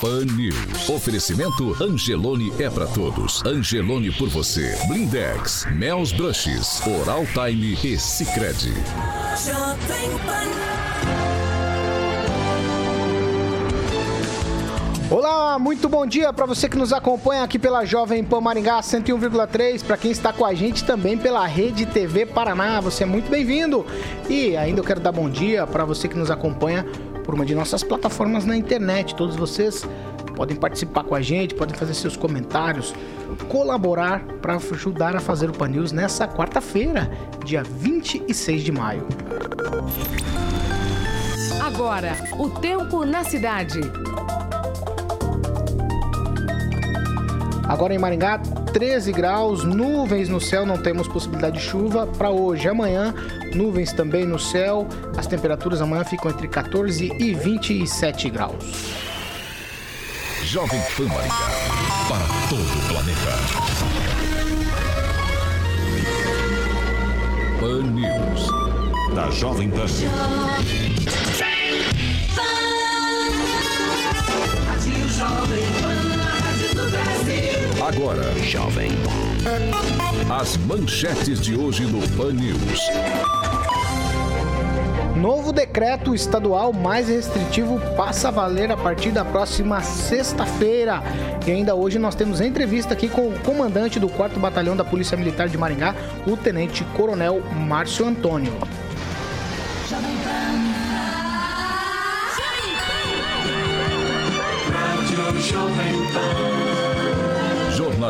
Pan News. Oferecimento Angelone é para todos. Angelone por você. Blindex, Mel's Brushes, Oral Time e Sicredi. Olá, muito bom dia para você que nos acompanha aqui pela Jovem Pan Maringá 101,3, para quem está com a gente também pela Rede TV Paraná, você é muito bem-vindo. E ainda eu quero dar bom dia para você que nos acompanha por uma de nossas plataformas na internet. Todos vocês podem participar com a gente, podem fazer seus comentários, colaborar para ajudar a fazer o Pan News nessa quarta-feira, dia 26 de maio. Agora, o tempo na cidade. Agora em Maringá, 13 graus, nuvens no céu, não temos possibilidade de chuva. Para hoje, amanhã, nuvens também no céu. As temperaturas amanhã ficam entre 14 e 27 graus. Jovem Pan Maringá, para todo o planeta. Pan News, da Jovem Pan. Jovem Pan. Agora, Jovem. As manchetes de hoje no Pan News. Novo decreto estadual mais restritivo passa a valer a partir da próxima sexta-feira. E ainda hoje nós temos entrevista aqui com o comandante do 4 Batalhão da Polícia Militar de Maringá, o Tenente Coronel Márcio Antônio.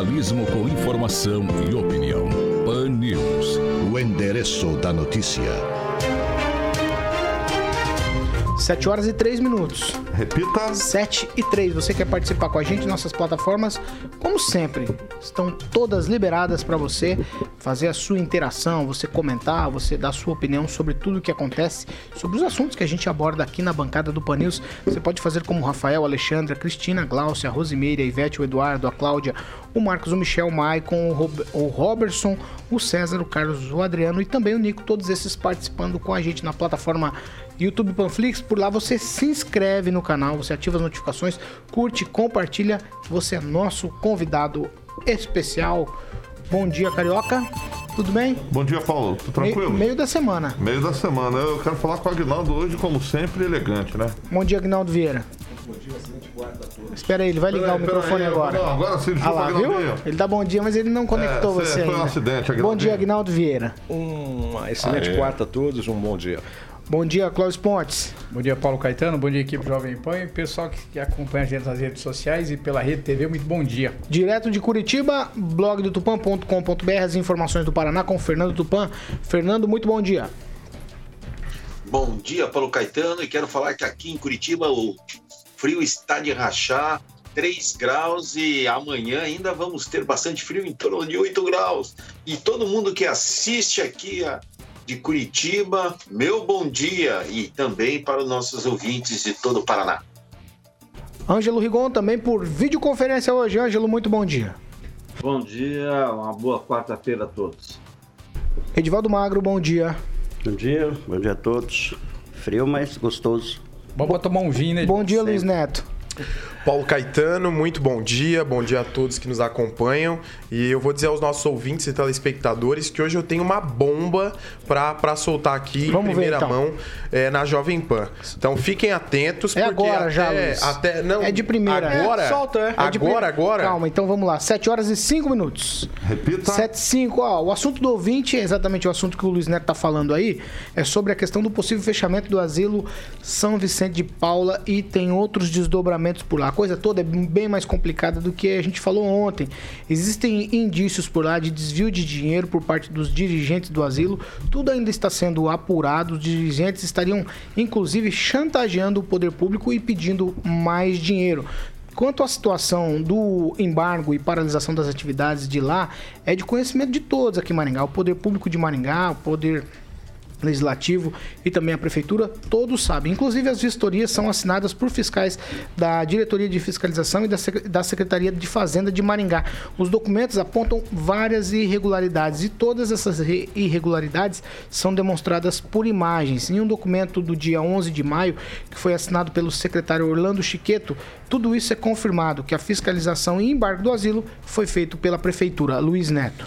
Jornalismo com informação e opinião. Pan News. O endereço da notícia. 7 horas e 3 minutos. Repita. 7 e 3. Você quer participar com a gente? Nossas plataformas, como sempre, estão todas liberadas para você fazer a sua interação, você comentar, você dar a sua opinião sobre tudo o que acontece, sobre os assuntos que a gente aborda aqui na bancada do Panils. Você pode fazer como o Rafael, a Alexandre, a Cristina, a Gláucia, a Rosimeira, a Ivete, o Eduardo, a Cláudia, o Marcos, o Michel, o Maicon, o, Rob o Robertson, o César, o Carlos, o Adriano e também o Nico, todos esses participando com a gente na plataforma YouTube Panflix. Por lá você se inscreve no canal, você ativa as notificações, curte, compartilha. Você é nosso convidado especial. Bom dia, Carioca. Tudo bem? Bom dia, Paulo. Tudo tranquilo? Meio, meio da semana. Meio da semana. Eu quero falar com o Agnaldo hoje, como sempre, elegante, né? Bom dia, Agnaldo Vieira. Bom dia, excelente a todos. Espera aí, ele vai ligar aí, o microfone aí, agora. Não, agora sim, ah lá, viu? Ele dá bom dia, mas ele não conectou é, você foi ainda. um acidente, Agnaldo. Bom dia, Agnaldo Vieira. Uma excelente quarta a todos, um bom dia. Bom dia, Cláudio Pontes. Bom dia, Paulo Caetano. Bom dia, equipe Jovem Pan e pessoal que acompanha a gente nas redes sociais e pela Rede TV. Muito bom dia. Direto de Curitiba, blog do tupan.com.br, as informações do Paraná com Fernando Tupan. Fernando, muito bom dia. Bom dia, Paulo Caetano. E quero falar que aqui em Curitiba o frio está de rachar. 3 graus e amanhã ainda vamos ter bastante frio, em torno de 8 graus. E todo mundo que assiste aqui a de Curitiba, meu bom dia e também para os nossos ouvintes de todo o Paraná. Ângelo Rigon também por videoconferência hoje. Ângelo, muito bom dia. Bom dia, uma boa quarta-feira a todos. Edivaldo Magro, bom dia. Bom dia, bom dia a todos. Frio, mas gostoso. Vamos tomar um vinho, né? Bom dia, Luiz Neto. Paulo Caetano, muito bom dia, bom dia a todos que nos acompanham. E eu vou dizer aos nossos ouvintes e telespectadores que hoje eu tenho uma bomba para soltar aqui Vamos em primeira ver, então. mão é, na Jovem Pan. Então fiquem atentos, É porque agora até, já, Luiz. até não É de primeira. Agora, É, solta, é. É de agora, primeira. agora. Calma, então vamos lá. 7 horas e 5 minutos. Repita. 7 e 5. Ó, o assunto do ouvinte é exatamente o assunto que o Luiz Neto tá falando aí. É sobre a questão do possível fechamento do asilo São Vicente de Paula e tem outros desdobramentos por lá. Coisa toda é bem mais complicada do que a gente falou ontem. Existem indícios por lá de desvio de dinheiro por parte dos dirigentes do asilo. Tudo ainda está sendo apurado. Os dirigentes estariam, inclusive, chantageando o poder público e pedindo mais dinheiro. Quanto à situação do embargo e paralisação das atividades de lá, é de conhecimento de todos aqui em Maringá. O poder público de Maringá, o poder legislativo e também a prefeitura, todos sabem. Inclusive as vistorias são assinadas por fiscais da Diretoria de Fiscalização e da, Sec- da Secretaria de Fazenda de Maringá. Os documentos apontam várias irregularidades e todas essas re- irregularidades são demonstradas por imagens. Em um documento do dia 11 de maio, que foi assinado pelo secretário Orlando Chiqueto, tudo isso é confirmado que a fiscalização e embargo do asilo foi feito pela prefeitura. Luiz Neto.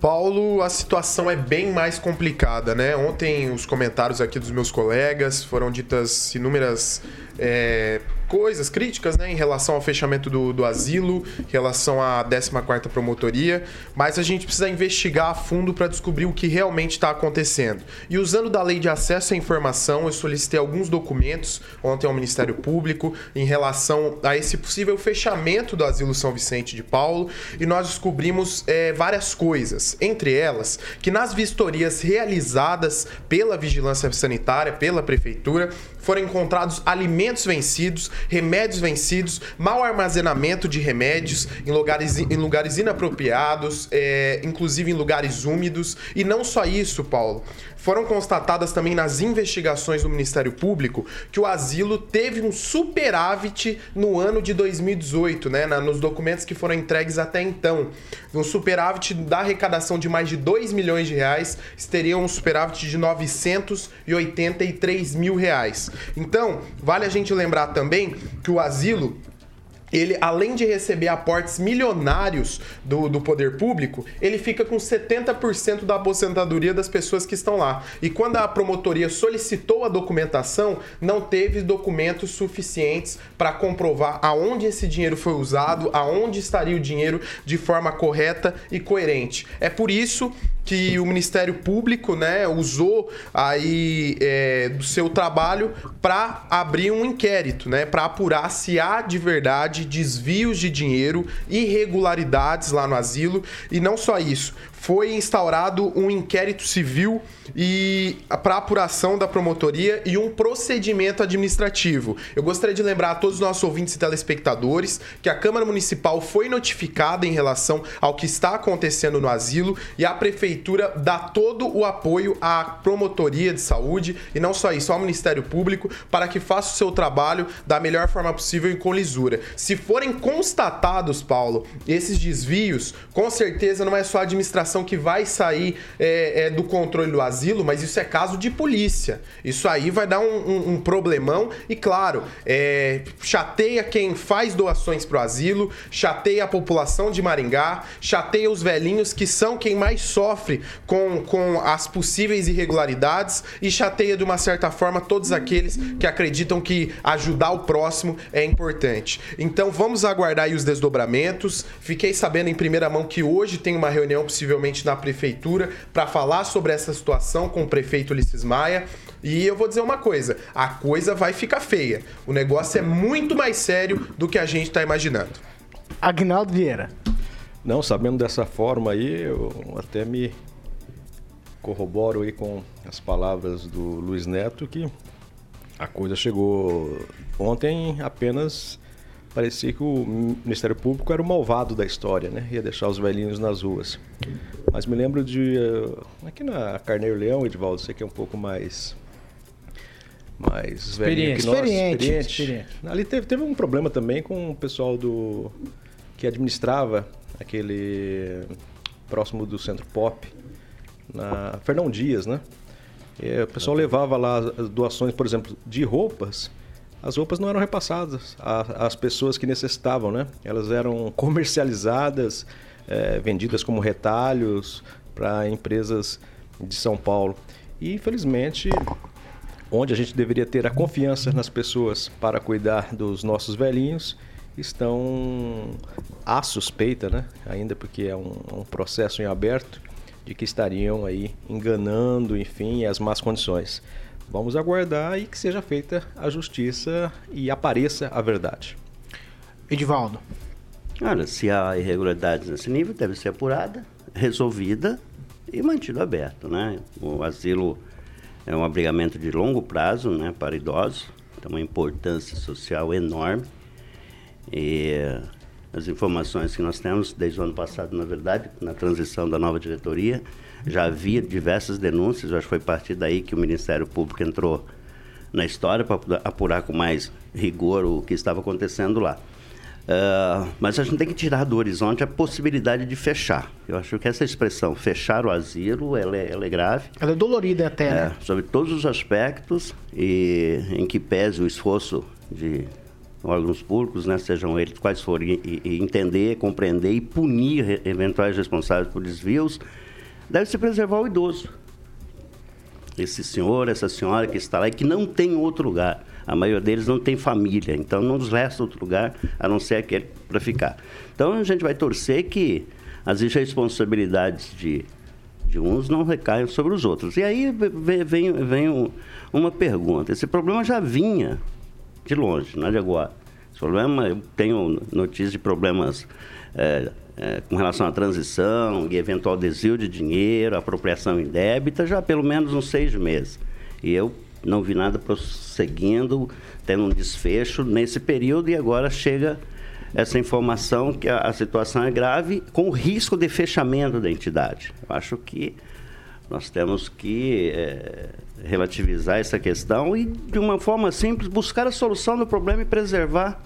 Paulo, a situação é bem mais complicada, né? Ontem os comentários aqui dos meus colegas foram ditas inúmeras é, coisas, críticas, né? Em relação ao fechamento do, do asilo, em relação à 14ª Promotoria, mas a gente precisa investigar a fundo para descobrir o que realmente está acontecendo. E usando da Lei de Acesso à Informação, eu solicitei alguns documentos ontem ao Ministério Público em relação a esse possível fechamento do Asilo São Vicente de Paulo e nós descobrimos é, várias coisas, entre elas que nas vistorias realizadas pela Vigilância Sanitária, pela Prefeitura, foram encontrados alimentos vencidos, remédios vencidos, mau armazenamento de remédios em lugares, em lugares inapropriados, é, inclusive em lugares úmidos. E não só isso, Paulo. Foram constatadas também nas investigações do Ministério Público que o asilo teve um superávit no ano de 2018, né? na- nos documentos que foram entregues até então. Um superávit da arrecadação de mais de 2 milhões de reais, teria um superávit de 983 mil reais. Então, vale a gente lembrar também que o asilo ele, além de receber aportes milionários do, do poder público, ele fica com 70% da aposentadoria das pessoas que estão lá. E quando a promotoria solicitou a documentação, não teve documentos suficientes para comprovar aonde esse dinheiro foi usado, aonde estaria o dinheiro de forma correta e coerente. É por isso que o Ministério Público, né, usou aí é, do seu trabalho para abrir um inquérito, né, para apurar se há de verdade desvios de dinheiro, irregularidades lá no asilo e não só isso. Foi instaurado um inquérito civil e para apuração da promotoria e um procedimento administrativo. Eu gostaria de lembrar a todos os nossos ouvintes e telespectadores que a Câmara Municipal foi notificada em relação ao que está acontecendo no asilo e a prefeitura dá todo o apoio à promotoria de saúde e não só isso, ao Ministério Público para que faça o seu trabalho da melhor forma possível e com lisura. Se forem constatados, Paulo, esses desvios, com certeza não é só a administração que vai sair é, é, do controle do asilo, mas isso é caso de polícia. Isso aí vai dar um, um- um problemão e, claro, é, chateia quem faz doações pro asilo, chateia a população de Maringá, chateia os velhinhos que são quem mais sofre com, com as possíveis irregularidades e chateia de uma certa forma todos aqueles que acreditam que ajudar o próximo é importante. Então vamos aguardar aí os desdobramentos. Fiquei sabendo em primeira mão que hoje tem uma reunião possivelmente na prefeitura para falar sobre essa situação com o prefeito Ulisses Maia. E eu vou dizer uma coisa: a coisa vai ficar feia. O negócio é muito mais sério do que a gente está imaginando. Agnaldo Vieira. Não, sabendo dessa forma aí, eu até me corroboro aí com as palavras do Luiz Neto que a coisa chegou ontem apenas parecia que o Ministério Público era o malvado da história, né? Ia deixar os velhinhos nas ruas. Mas me lembro de eh, aqui na Carneiro Leão, Edvaldo, você que é um pouco mais mais velhinho que nós, Experiente, experiente. experiente. Ali teve, teve um problema também com o pessoal do que administrava aquele próximo do Centro Pop, na Fernão Dias, né? E o pessoal levava lá doações, por exemplo, de roupas. As roupas não eram repassadas às pessoas que necessitavam, né? Elas eram comercializadas, é, vendidas como retalhos para empresas de São Paulo. E infelizmente, onde a gente deveria ter a confiança nas pessoas para cuidar dos nossos velhinhos, estão à suspeita, né? Ainda porque é um, um processo em aberto de que estariam aí enganando, enfim, as más condições. Vamos aguardar e que seja feita a justiça e apareça a verdade. Edivaldo. Olha, se há irregularidades nesse nível, deve ser apurada, resolvida e mantido aberto, né? O asilo é um abrigamento de longo prazo, né, para idosos, tem uma importância social enorme. E as informações que nós temos desde o ano passado, na verdade, na transição da nova diretoria, já havia diversas denúncias, eu acho que foi a partir daí que o Ministério Público entrou na história para apurar com mais rigor o que estava acontecendo lá. Uh, mas a gente tem que tirar do horizonte a possibilidade de fechar. Eu acho que essa expressão, fechar o asilo, ela é, ela é grave. Ela é dolorida até, é, né? Sobre todos os aspectos e em que pese o esforço de órgãos públicos, né, sejam eles quais forem, e, e entender, compreender e punir eventuais responsáveis por desvios, deve-se preservar o idoso. Esse senhor, essa senhora que está lá e que não tem outro lugar. A maioria deles não tem família, então não nos resta outro lugar a não ser aquele para ficar. Então a gente vai torcer que as responsabilidades de, de uns não recaiam sobre os outros. E aí vem, vem, uma pergunta: esse problema já vinha de longe, não é de agora. Esse problema, eu tenho notícias de problemas é, é, com relação à transição e eventual desvio de dinheiro, apropriação indébita, já pelo menos uns seis meses. E eu não vi nada prosseguindo, tendo um desfecho nesse período, e agora chega essa informação que a, a situação é grave, com risco de fechamento da entidade. Eu acho que nós temos que é, relativizar essa questão e, de uma forma simples, buscar a solução do problema e preservar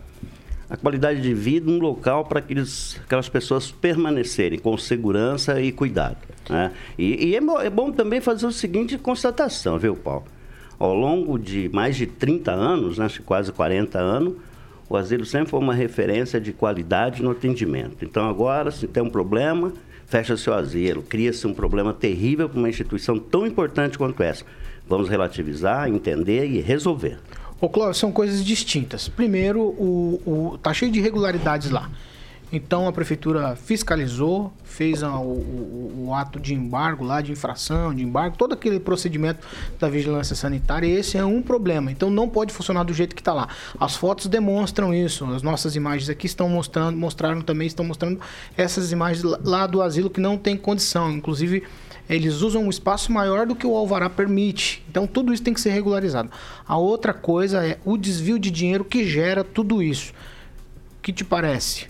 a qualidade de vida num local para aquelas pessoas permanecerem com segurança e cuidado. Né? E, e é, bom, é, bom, também fazer o seguinte constatação, viu, Paulo? Ao longo de mais de 30 anos, né, quase 40 anos, o asilo sempre foi uma referência de qualidade no atendimento. Então, agora, se tem um problema, fecha seu asilo, cria-se um problema terrível para uma instituição tão importante quanto essa. Vamos relativizar, entender e resolver. Ô, Cláudio, são coisas distintas. Primeiro, o, o, tá cheio de irregularidades lá. Então a prefeitura fiscalizou, fez a, o, o, o, ato de embargo lá, de infração, de embargo, todo aquele procedimento da vigilância sanitária. E esse é um problema. Então não pode funcionar do jeito que está lá. As fotos demonstram isso. As nossas imagens aqui estão mostrando, mostraram também, estão mostrando essas imagens lá do asilo que não tem condição. Inclusive eles usam um espaço maior do que o alvará permite. Então tudo isso tem que ser regularizado. A outra coisa é o desvio de dinheiro que gera tudo isso. O que te parece?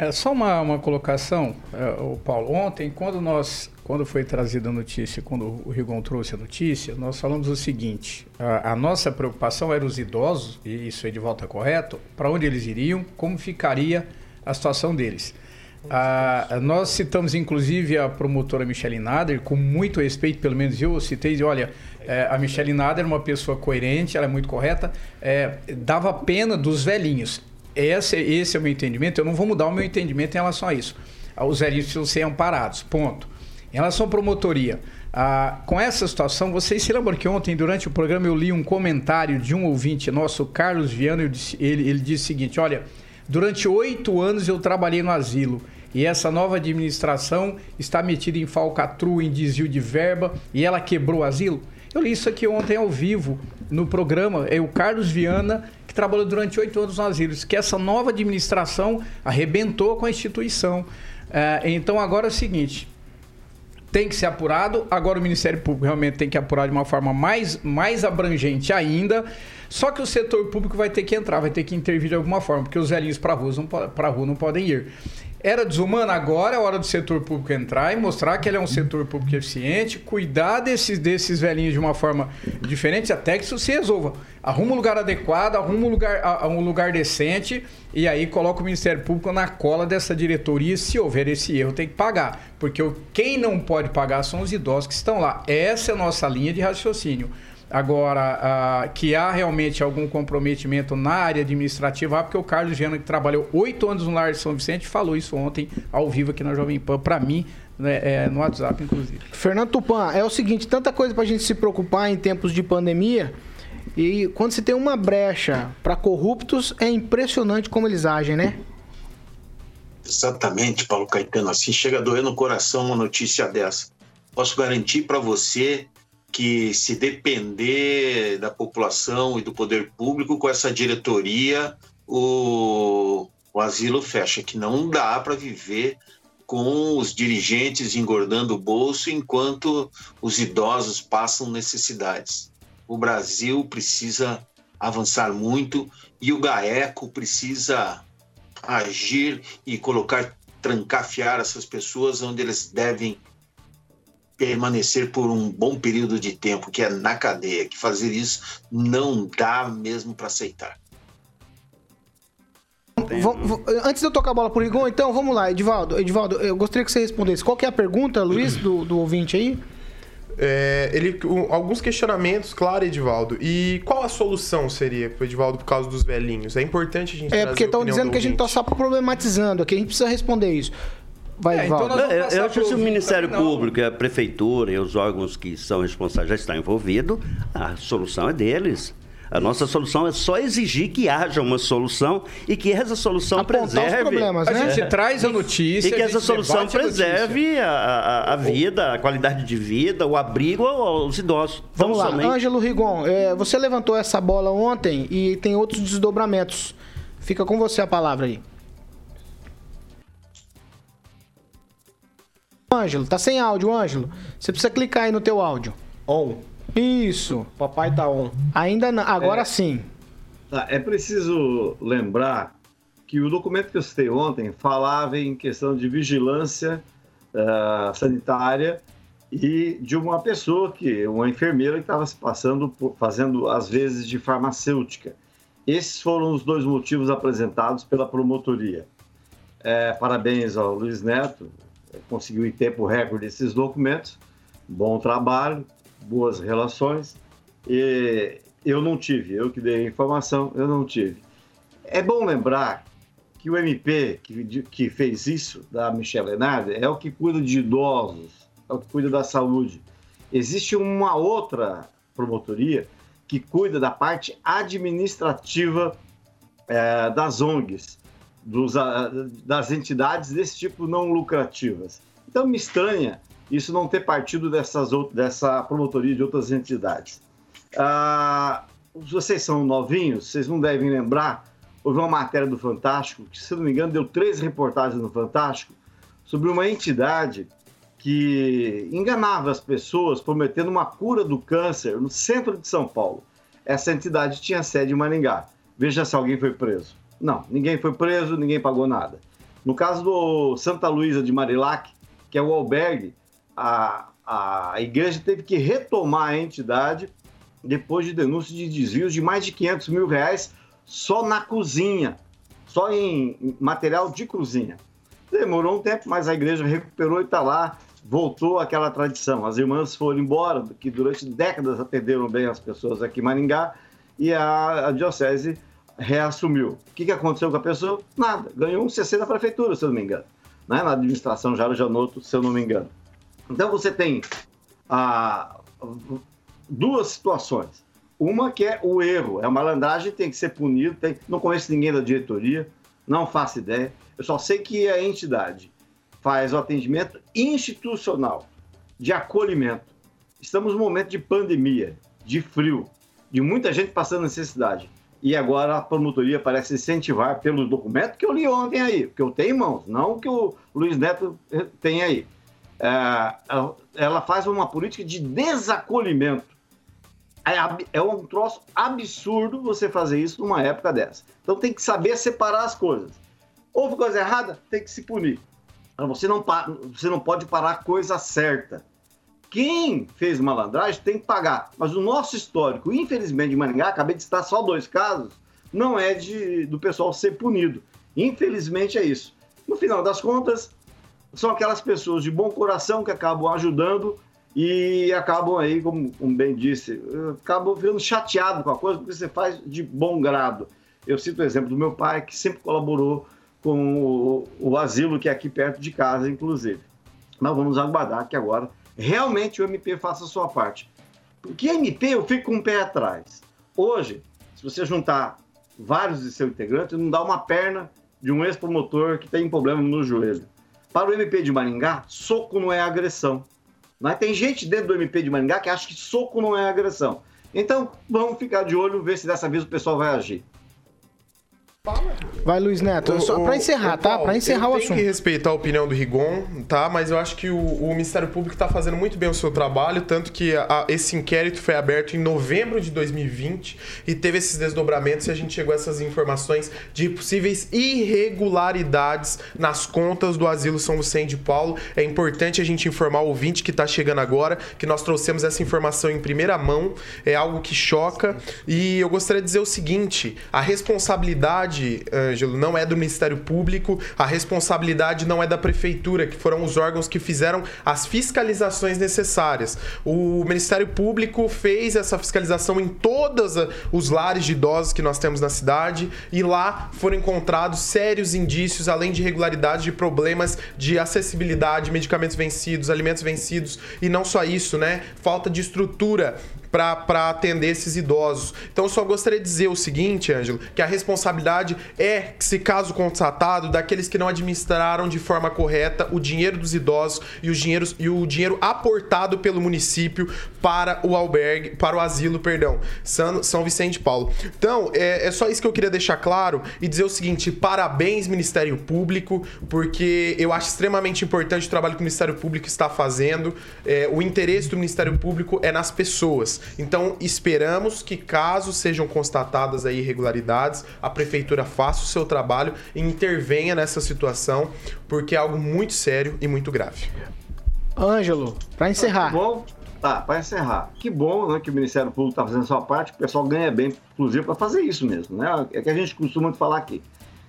É só uma, uma colocação, é, o Paulo. Ontem, quando nós, quando foi trazida a notícia, quando o Rigon trouxe a notícia, nós falamos o seguinte: a, a nossa preocupação era os idosos, e isso é de volta correto, para onde eles iriam, como ficaria a situação deles. Nós citamos inclusive a promotora Michele Nader, com muito respeito, pelo menos eu citei, olha, é, a Michele Nader é uma pessoa coerente, ela é muito correta, é, dava pena dos velhinhos. Esse, esse é o meu entendimento, eu não vou mudar o meu entendimento em relação a isso. Os velhinhos precisam ser amparados, ponto. Em relação à promotoria, com essa situação, vocês se lembram que ontem, durante o programa, eu li um comentário de um ouvinte nosso, Carlos Viana, ele, ele disse o seguinte: olha, Durante oito anos eu trabalhei no asilo e essa nova administração está metida em falcatrua, em desvio de verba e ela quebrou o asilo. Eu li isso aqui ontem ao vivo no programa. É o Carlos Viana, que trabalhou durante oito anos no asilo. que essa nova administração arrebentou com a instituição. É, então agora é o seguinte: tem que ser apurado. Agora o Ministério Público realmente tem que apurar de uma forma mais, mais abrangente ainda. Só que o setor público vai ter que entrar, vai ter que intervir de alguma forma, porque os velhinhos para rua não, rua não podem ir. Era desumano, agora é hora do setor público entrar e mostrar que ele é um setor público eficiente, cuidar desses, desses velhinhos de uma forma diferente, até que isso se resolva. Arruma um lugar adequado, arruma um lugar, um lugar decente e aí coloca o Ministério Público na cola dessa diretoria. Se houver esse erro, tem que pagar. Porque quem não pode pagar são os idosos que estão lá. Essa é a nossa linha de raciocínio. Agora, uh, que há realmente algum comprometimento na área administrativa, ah, porque o Carlos Gena, que trabalhou oito anos no Lar de São Vicente, falou isso ontem ao vivo aqui na Jovem Pan, para mim, né, é, no WhatsApp, inclusive. Fernando Tupan, é o seguinte, tanta coisa para a gente se preocupar em tempos de pandemia, e quando se tem uma brecha para corruptos, é impressionante como eles agem, né? Exatamente, Paulo Caetano. Assim chega a doer no coração uma notícia dessa. Posso garantir para você que se depender da população e do poder público com essa diretoria, o, o asilo fecha, que não dá para viver com os dirigentes engordando o bolso enquanto os idosos passam necessidades. O Brasil precisa avançar muito e o GAECO precisa agir e colocar, trancafiar essas pessoas onde eles devem permanecer por um bom período de tempo, que é na cadeia, que fazer isso não dá mesmo para aceitar. Antes de eu tocar a bola pro Rigon, então, vamos lá, Edivaldo. Edivaldo, eu gostaria que você respondesse. Qual que é a pergunta, Luiz, do, do ouvinte aí? É, ele, um, alguns questionamentos, claro, Edivaldo. E qual a solução seria pro Edivaldo por causa dos velhinhos? É importante a gente É, porque estão dizendo que a gente tá só problematizando aqui. A gente precisa responder isso. Vai, é, então eu, eu acho que se o Ministério não. Público, a Prefeitura e os órgãos que são responsáveis já estão envolvidos, a solução é deles. A nossa solução é só exigir que haja uma solução e que essa solução Apontar preserve. Os problemas, né? A gente traz a notícia. E que essa solução preserve a, a, a, vida, a qualidade de vida, o abrigo aos idosos. Vamos lá, somente... Ângelo Rigon, é, você levantou essa bola ontem e tem outros desdobramentos. Fica com você a palavra aí. Ângelo, tá sem áudio, Ângelo. Você precisa clicar aí no teu áudio. On. Isso. Papai tá on. Ainda não, agora é, sim. Tá, é preciso lembrar que o documento que eu citei ontem falava em questão de vigilância uh, sanitária e de uma pessoa que, uma enfermeira que estava se passando, fazendo às vezes de farmacêutica. Esses foram os dois motivos apresentados pela promotoria. É, parabéns ao Luiz Neto, conseguiu em tempo recorde esses documentos. Bom trabalho, boas relações. E eu não tive, eu que dei a informação, eu não tive. É bom lembrar que o MP que, que fez isso, da Michelle Lenardi, é o que cuida de idosos, é o que cuida da saúde. Existe uma outra promotoria que cuida da parte administrativa é, das ONGs dos, das entidades desse tipo não lucrativas. Então me estranha isso não ter partido dessas, dessa promotoria de outras entidades. Ah, vocês são novinhos, vocês não devem lembrar, houve uma matéria do Fantástico, que se não me engano deu três reportagens no Fantástico, sobre uma entidade que enganava as pessoas prometendo uma cura do câncer no centro de São Paulo. Essa entidade tinha sede em Maringá. Veja se alguém foi preso. Não, ninguém foi preso, ninguém pagou nada. No caso do Santa Luísa de Marilac, que é o albergue, a, a igreja teve que retomar a entidade depois de denúncias de desvios de mais de 500 mil reais só na cozinha, só em material de cozinha. Demorou um tempo, mas a igreja recuperou e está lá, voltou àquela tradição. As irmãs foram embora, que durante décadas atenderam bem as pessoas aqui em Maringá, e a, a diocese reassumiu. O que, que aconteceu com a pessoa? Nada. Ganhou um CC da prefeitura, se eu não me engano. Né? Na administração Jaro Janotto, se eu não me engano. Então você tem ah, duas situações. Uma que é o erro, é a malandragem, tem que ser punido. Tem... Não conheço ninguém da diretoria, não faço ideia. Eu só sei que a entidade faz o atendimento institucional, de acolhimento. Estamos num momento de pandemia, de frio, de muita gente passando necessidade e agora a promotoria parece incentivar pelos documentos que eu li ontem aí, que eu tenho em mãos, não que o Luiz Neto tem aí. É, ela faz uma política de desacolhimento. É, é um troço absurdo você fazer isso numa época dessa. Então tem que saber separar as coisas. Houve coisa errada, tem que se punir. Você não, você não pode parar a coisa certa. Quem fez malandragem tem que pagar. Mas o nosso histórico, infelizmente, de Maringá, acabei de citar só dois casos, não é de, do pessoal ser punido. Infelizmente é isso. No final das contas, são aquelas pessoas de bom coração que acabam ajudando e acabam aí, como, como bem disse, acabam ficando chateados com a coisa porque você faz de bom grado. Eu cito o exemplo do meu pai, que sempre colaborou com o, o asilo que é aqui perto de casa, inclusive. Mas vamos aguardar que agora realmente o MP faça a sua parte. Porque MP eu fico com um pé atrás. Hoje, se você juntar vários de seus integrantes, não dá uma perna de um ex-promotor que tem problema no joelho. Para o MP de Maringá, soco não é agressão. Mas tem gente dentro do MP de Maringá que acha que soco não é agressão. Então, vamos ficar de olho, ver se dessa vez o pessoal vai agir. Vai, Luiz Neto. O- Só pra encerrar, o tá? Paulo, Pra encerrar eu o tenho assunto. que respeitar a opinião do Rigon, tá? Mas eu acho que o, o Ministério Público está fazendo muito bem o seu trabalho, tanto que a- esse inquérito foi aberto em novembro de 2020 e teve esses desdobramentos e a gente chegou a essas informações de possíveis irregularidades nas contas do Asilo São Vicente de Paulo. É importante a gente informar o ouvinte que está chegando agora que nós trouxemos essa informação em primeira mão, é algo que choca. E eu gostaria de dizer o seguinte: a responsabilidade, Ângelo, não é do Ministério Público, a responsabilidade não é da Prefeitura, que foram os órgãos que fizeram as fiscalizações necessárias. O Ministério Público fez essa fiscalização em todos os lares de idosos que nós temos na cidade e lá foram encontrados sérios indícios, além de irregularidades, de problemas de acessibilidade, medicamentos vencidos, alimentos vencidos e não só isso, né? Falta de estrutura para atender esses idosos. Então, só gostaria de dizer o seguinte, Ângelo, que a responsabilidade é, se caso constatado, daqueles que não administraram de forma correta o dinheiro dos idosos e, os dinheiros, e o dinheiro aportado pelo município para o albergue, para o asilo, perdão, São, São Vicente Paulo. Então, é, é só isso que eu queria deixar claro e dizer o seguinte: parabéns, Ministério Público, porque eu acho extremamente importante o trabalho que o Ministério Público está fazendo. É, o interesse do Ministério Público é nas pessoas. Então, esperamos que, caso sejam constatadas aí irregularidades, a Prefeitura faça o seu trabalho e intervenha nessa situação, porque é algo muito sério e muito grave. Ângelo, pra encerrar. Bom, tá, para encerrar. Que bom né, que o Ministério Público está fazendo a sua parte, que o pessoal ganha bem, inclusive, para fazer isso mesmo. Né? É que a gente costuma muito falar aqui.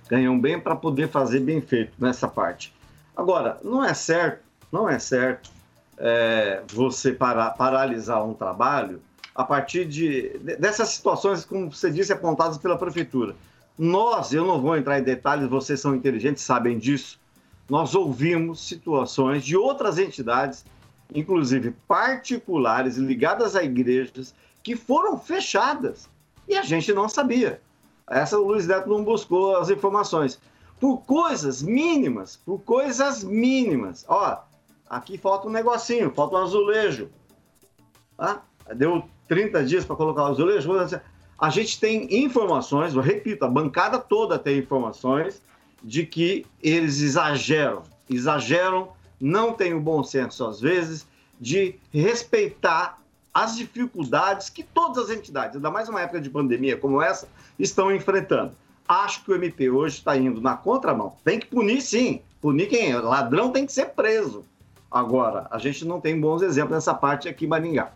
Ganham bem para poder fazer bem feito nessa parte. Agora, não é certo, não é certo é, você para, paralisar um trabalho a partir de, de- dessas situações, como você disse, apontadas pela Prefeitura. Nós, eu não vou entrar em detalhes, vocês são inteligentes, sabem disso. Nós ouvimos situações de outras entidades inclusive particulares ligadas a igrejas, que foram fechadas e a gente não sabia. Essa o Luiz Neto não buscou as informações. Por coisas mínimas, por coisas mínimas. Ó, aqui falta um negocinho, falta um azulejo. Tá? Deu 30 dias para colocar o azulejo. A gente tem informações, eu repito, a bancada toda tem informações de que eles exageram, exageram, não têm o bom senso às vezes de respeitar as dificuldades que todas as entidades, ainda mais uma época de pandemia como essa, estão enfrentando. Acho que o MP hoje está indo na contramão. Tem que punir, sim. Punir quem? é? Ladrão tem que ser preso. Agora, a gente não tem bons exemplos nessa parte aqui em Maringá.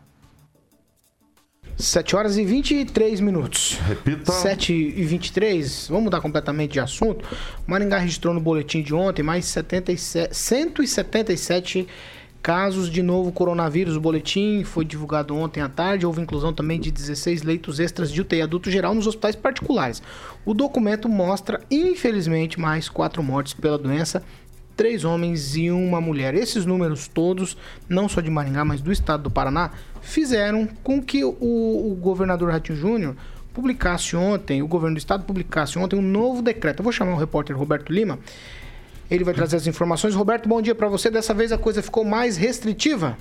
7 horas e 23 minutos. Repita. 7 e 23, vamos mudar completamente de assunto. Maringá registrou no boletim de ontem mais 77, 177 casos de novo coronavírus. O boletim foi divulgado ontem à tarde. Houve inclusão também de 16 leitos extras de UTI adulto geral nos hospitais particulares. O documento mostra, infelizmente, mais quatro mortes pela doença. Três homens e uma mulher. Esses números todos, não só de Maringá, mas do estado do Paraná, fizeram com que o, o governador Ratinho Júnior publicasse ontem, o governo do estado publicasse ontem um novo decreto. Eu vou chamar o repórter Roberto Lima. Ele vai trazer as informações. Roberto, bom dia para você. Dessa vez a coisa ficou mais restritiva?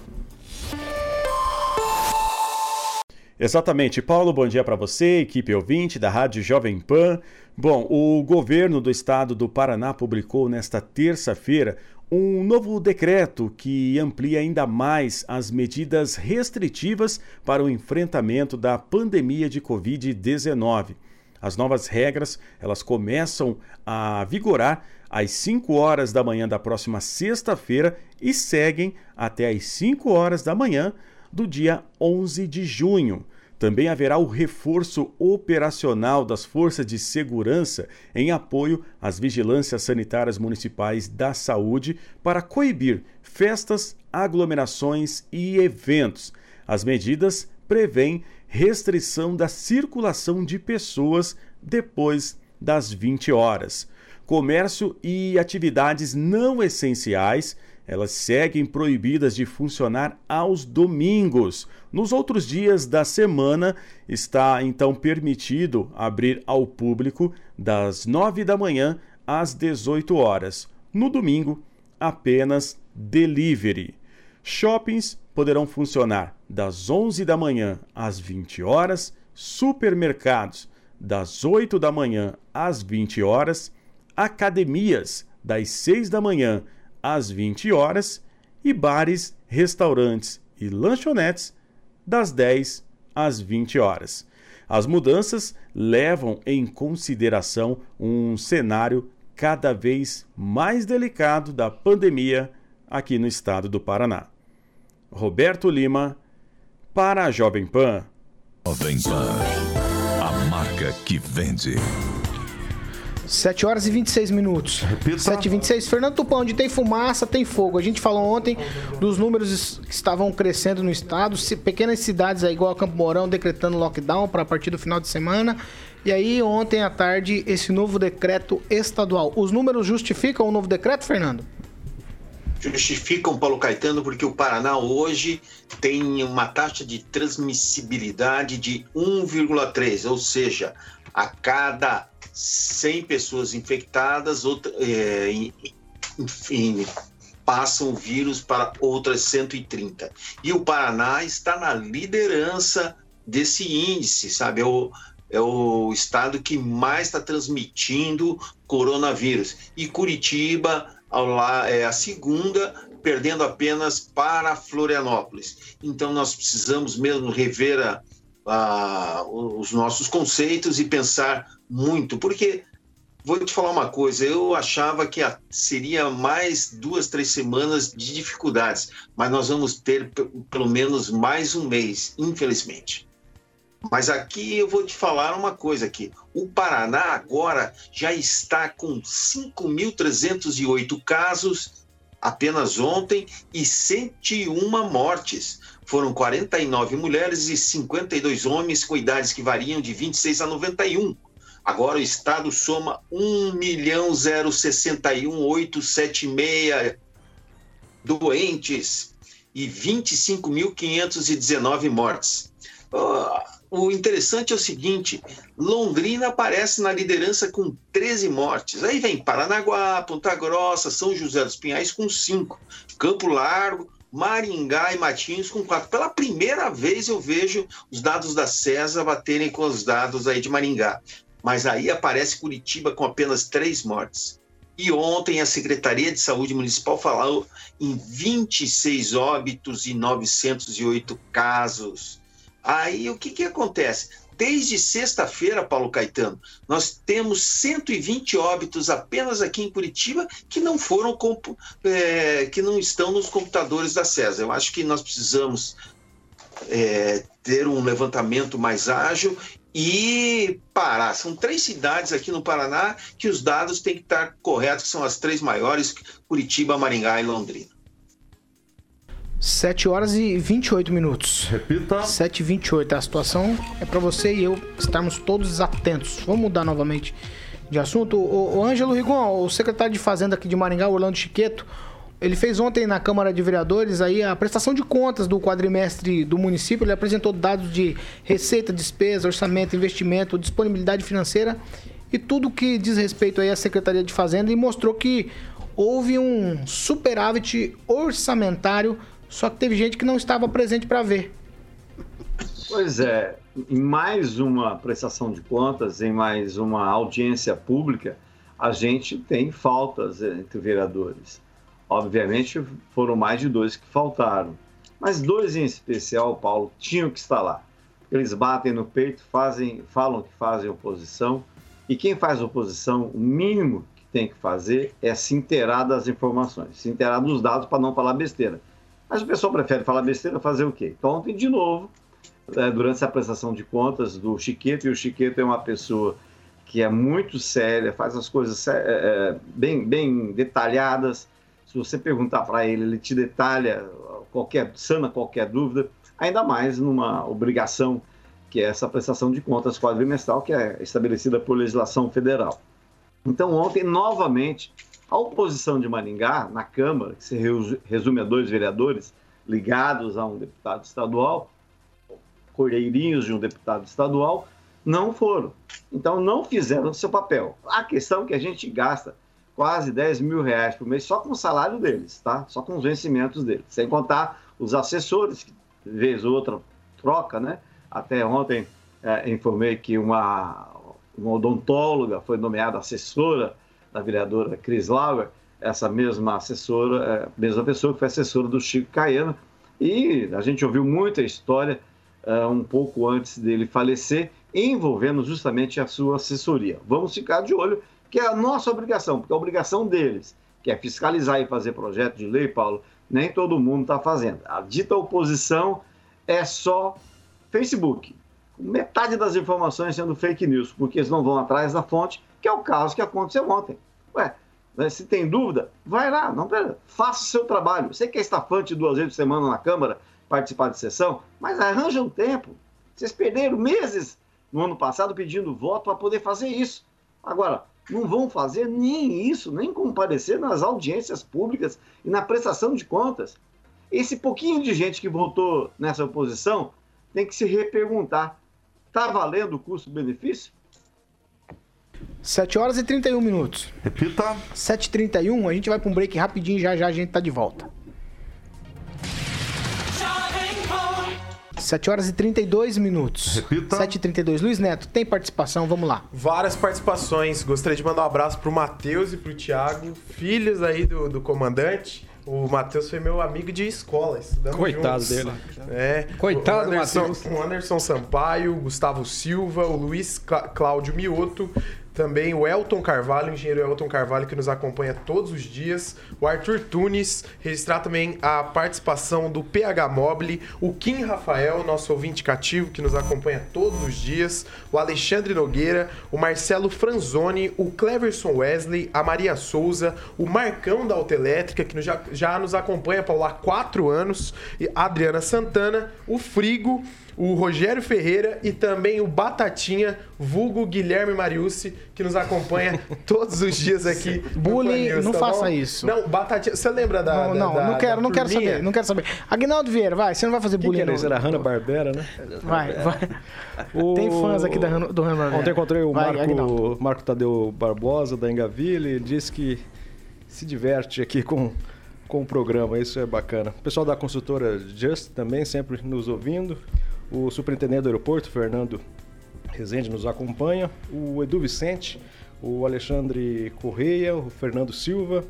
Exatamente. Paulo, bom dia para você, equipe ouvinte da Rádio Jovem Pan. Bom, o governo do estado do Paraná publicou nesta terça-feira um novo decreto que amplia ainda mais as medidas restritivas para o enfrentamento da pandemia de Covid-19. As novas regras, elas começam a vigorar às 5 horas da manhã da próxima sexta-feira e seguem até às 5 horas da manhã do dia 11 de junho. Também haverá o reforço operacional das forças de segurança em apoio às vigilâncias sanitárias municipais da saúde para coibir festas aglomerações e eventos. As medidas prevêem restrição da circulação de pessoas depois das 20 horas. Comércio e atividades não essenciais, elas seguem proibidas de funcionar aos domingos. Nos outros dias da semana, está então permitido abrir ao público das 9 da manhã às 18 horas. No domingo, apenas delivery. Shoppings poderão funcionar das 11 da manhã às 20 horas, supermercados das 8 da manhã às 20 horas, academias das 6 da manhã às 20 horas e bares, restaurantes e lanchonetes das 10 às 20 horas. As mudanças levam em consideração um cenário cada vez mais delicado da pandemia aqui no estado do Paraná. Roberto Lima, para a Jovem Pan. Jovem Pan, a marca que vende. 7 horas e 26 minutos. Repita. 7 e 26. Fernando Tupão, onde tem fumaça, tem fogo. A gente falou ontem dos números que estavam crescendo no estado. Pequenas cidades aí, igual a Campo Mourão, decretando lockdown para a partir do final de semana. E aí, ontem à tarde, esse novo decreto estadual. Os números justificam o novo decreto, Fernando? Justificam, Paulo Caetano, porque o Paraná hoje tem uma taxa de transmissibilidade de 1,3, ou seja, a cada 100 pessoas infectadas, outra, é, enfim, passam o vírus para outras 130. E o Paraná está na liderança desse índice, sabe? É o, é o estado que mais está transmitindo coronavírus. E Curitiba lá, é a segunda, perdendo apenas para Florianópolis. Então nós precisamos mesmo rever a, a, os nossos conceitos e pensar muito, porque vou te falar uma coisa, eu achava que seria mais duas, três semanas de dificuldades, mas nós vamos ter pelo menos mais um mês, infelizmente. Mas aqui eu vou te falar uma coisa aqui. O Paraná agora já está com 5.308 casos apenas ontem e 101 mortes. Foram 49 mulheres e 52 homens com idades que variam de 26 a 91. Agora o estado soma 1.061.876 doentes e 25.519 mortes. Uh, o interessante é o seguinte: Londrina aparece na liderança com 13 mortes. Aí vem Paranaguá, Ponta Grossa, São José dos Pinhais com 5, Campo Largo, Maringá e Matinhos com 4. Pela primeira vez eu vejo os dados da CESA baterem com os dados aí de Maringá. Mas aí aparece Curitiba com apenas 3 mortes. E ontem a Secretaria de Saúde Municipal falou em 26 óbitos e 908 casos. Aí o que, que acontece? Desde sexta-feira, Paulo Caetano, nós temos 120 óbitos apenas aqui em Curitiba que não foram é, que não estão nos computadores da CESA. Eu acho que nós precisamos é, ter um levantamento mais ágil e parar. São três cidades aqui no Paraná que os dados têm que estar corretos, que são as três maiores: Curitiba, Maringá e Londrina. 7 horas e 28 minutos. Repita. 7 e 28. A situação é para você e eu estarmos todos atentos. Vamos mudar novamente de assunto. O, o Ângelo Rigon, o secretário de Fazenda aqui de Maringá, Orlando Chiqueto, ele fez ontem na Câmara de Vereadores aí a prestação de contas do quadrimestre do município. Ele apresentou dados de receita, despesa, orçamento, investimento, disponibilidade financeira e tudo que diz respeito aí à Secretaria de Fazenda e mostrou que houve um superávit orçamentário só que teve gente que não estava presente para ver. Pois é, em mais uma prestação de contas, em mais uma audiência pública, a gente tem faltas entre vereadores. Obviamente, foram mais de dois que faltaram. Mas dois em especial, Paulo, tinham que estar lá. Eles batem no peito, fazem, falam que fazem oposição. E quem faz oposição, o mínimo que tem que fazer é se inteirar das informações, se inteirar dos dados para não falar besteira. Mas o pessoal prefere falar besteira fazer o quê? Então, ontem, de novo, é, durante essa prestação de contas do Chiqueto, e o Chiqueto é uma pessoa que é muito séria, faz as coisas é, é, bem, bem detalhadas. Se você perguntar para ele, ele te detalha qualquer, sana qualquer dúvida, ainda mais numa obrigação que é essa prestação de contas quadrimestral que é estabelecida por legislação federal. Então, ontem, novamente, a oposição de Maringá, na Câmara, que se resume a dois vereadores ligados a um deputado estadual, correirinhos de um deputado estadual, não foram. Então, não fizeram o seu papel. A questão é que a gente gasta quase 10 mil reais por mês só com o salário deles, tá? Só com os vencimentos deles. Sem contar os assessores, que vez ou outra troca, né? Até ontem é, informei que uma, uma odontóloga foi nomeada assessora da vereadora Cris Lauer, essa mesma assessora, é, mesma pessoa que foi assessora do Chico Caiano, e a gente ouviu muita história é, um pouco antes dele falecer, envolvendo justamente a sua assessoria. Vamos ficar de olho, que é a nossa obrigação, porque a obrigação deles, que é fiscalizar e fazer projeto de lei, Paulo, nem todo mundo está fazendo. A dita oposição é só Facebook. Metade das informações sendo fake news, porque eles não vão atrás da fonte, que é o caso que aconteceu ontem. Ué, né, se tem dúvida, vai lá, não pera, faça o seu trabalho. Você quer estafante duas vezes por semana na Câmara, participar de sessão, mas arranja um tempo. Vocês perderam meses no ano passado pedindo voto para poder fazer isso. Agora, não vão fazer nem isso, nem comparecer nas audiências públicas e na prestação de contas. Esse pouquinho de gente que votou nessa oposição tem que se reperguntar: está valendo o custo-benefício? 7 horas e 31 minutos. Repita. 7h31, a gente vai para um break rapidinho já já a gente tá de volta. 7 horas e 32 minutos. Repita. 7 e 32 Luiz Neto, tem participação, vamos lá. Várias participações. Gostaria de mandar um abraço pro Matheus e pro Thiago, filhos aí do, do comandante. O Matheus foi meu amigo de escola, estudamos Coitado juntos. dele. É. Coitado do Anderson, Matheus. O Anderson Sampaio, o Gustavo Silva, o Luiz Clá- Cláudio Mioto, também o Elton Carvalho, o engenheiro Elton Carvalho, que nos acompanha todos os dias, o Arthur Tunes, registrar também a participação do PH Mobile, o Kim Rafael, nosso ouvinte cativo, que nos acompanha todos os dias, o Alexandre Nogueira, o Marcelo Franzoni, o Cleverson Wesley, a Maria Souza, o Marcão da Autoelétrica, que já, já nos acompanha, Paulo, há quatro anos, e a Adriana Santana, o Frigo, o Rogério Ferreira e também o Batatinha, vulgo Guilherme Mariucci, que nos acompanha todos os dias aqui. Bullying, News, não tá faça bom? isso. Não, Batatinha, você lembra da. não, da- não, da- não quero, não quero saber, não quero saber. Agnaldo Vieira, vai, você não vai fazer bullying que era não. isso? Era Hanna-Barbera, né? Vai, vai. O- Tem fãs aqui da Hanna- do Hanna-Barbera. Ontem encontrei o Vai. Marco, Marco Tadeu Barbosa, da Engaville, ele disse que se diverte aqui com, com o programa, isso é bacana. O pessoal da consultora Just também sempre nos ouvindo. O superintendente do aeroporto, Fernando Rezende, nos acompanha. O Edu Vicente, o Alexandre Correia, o Fernando Silva,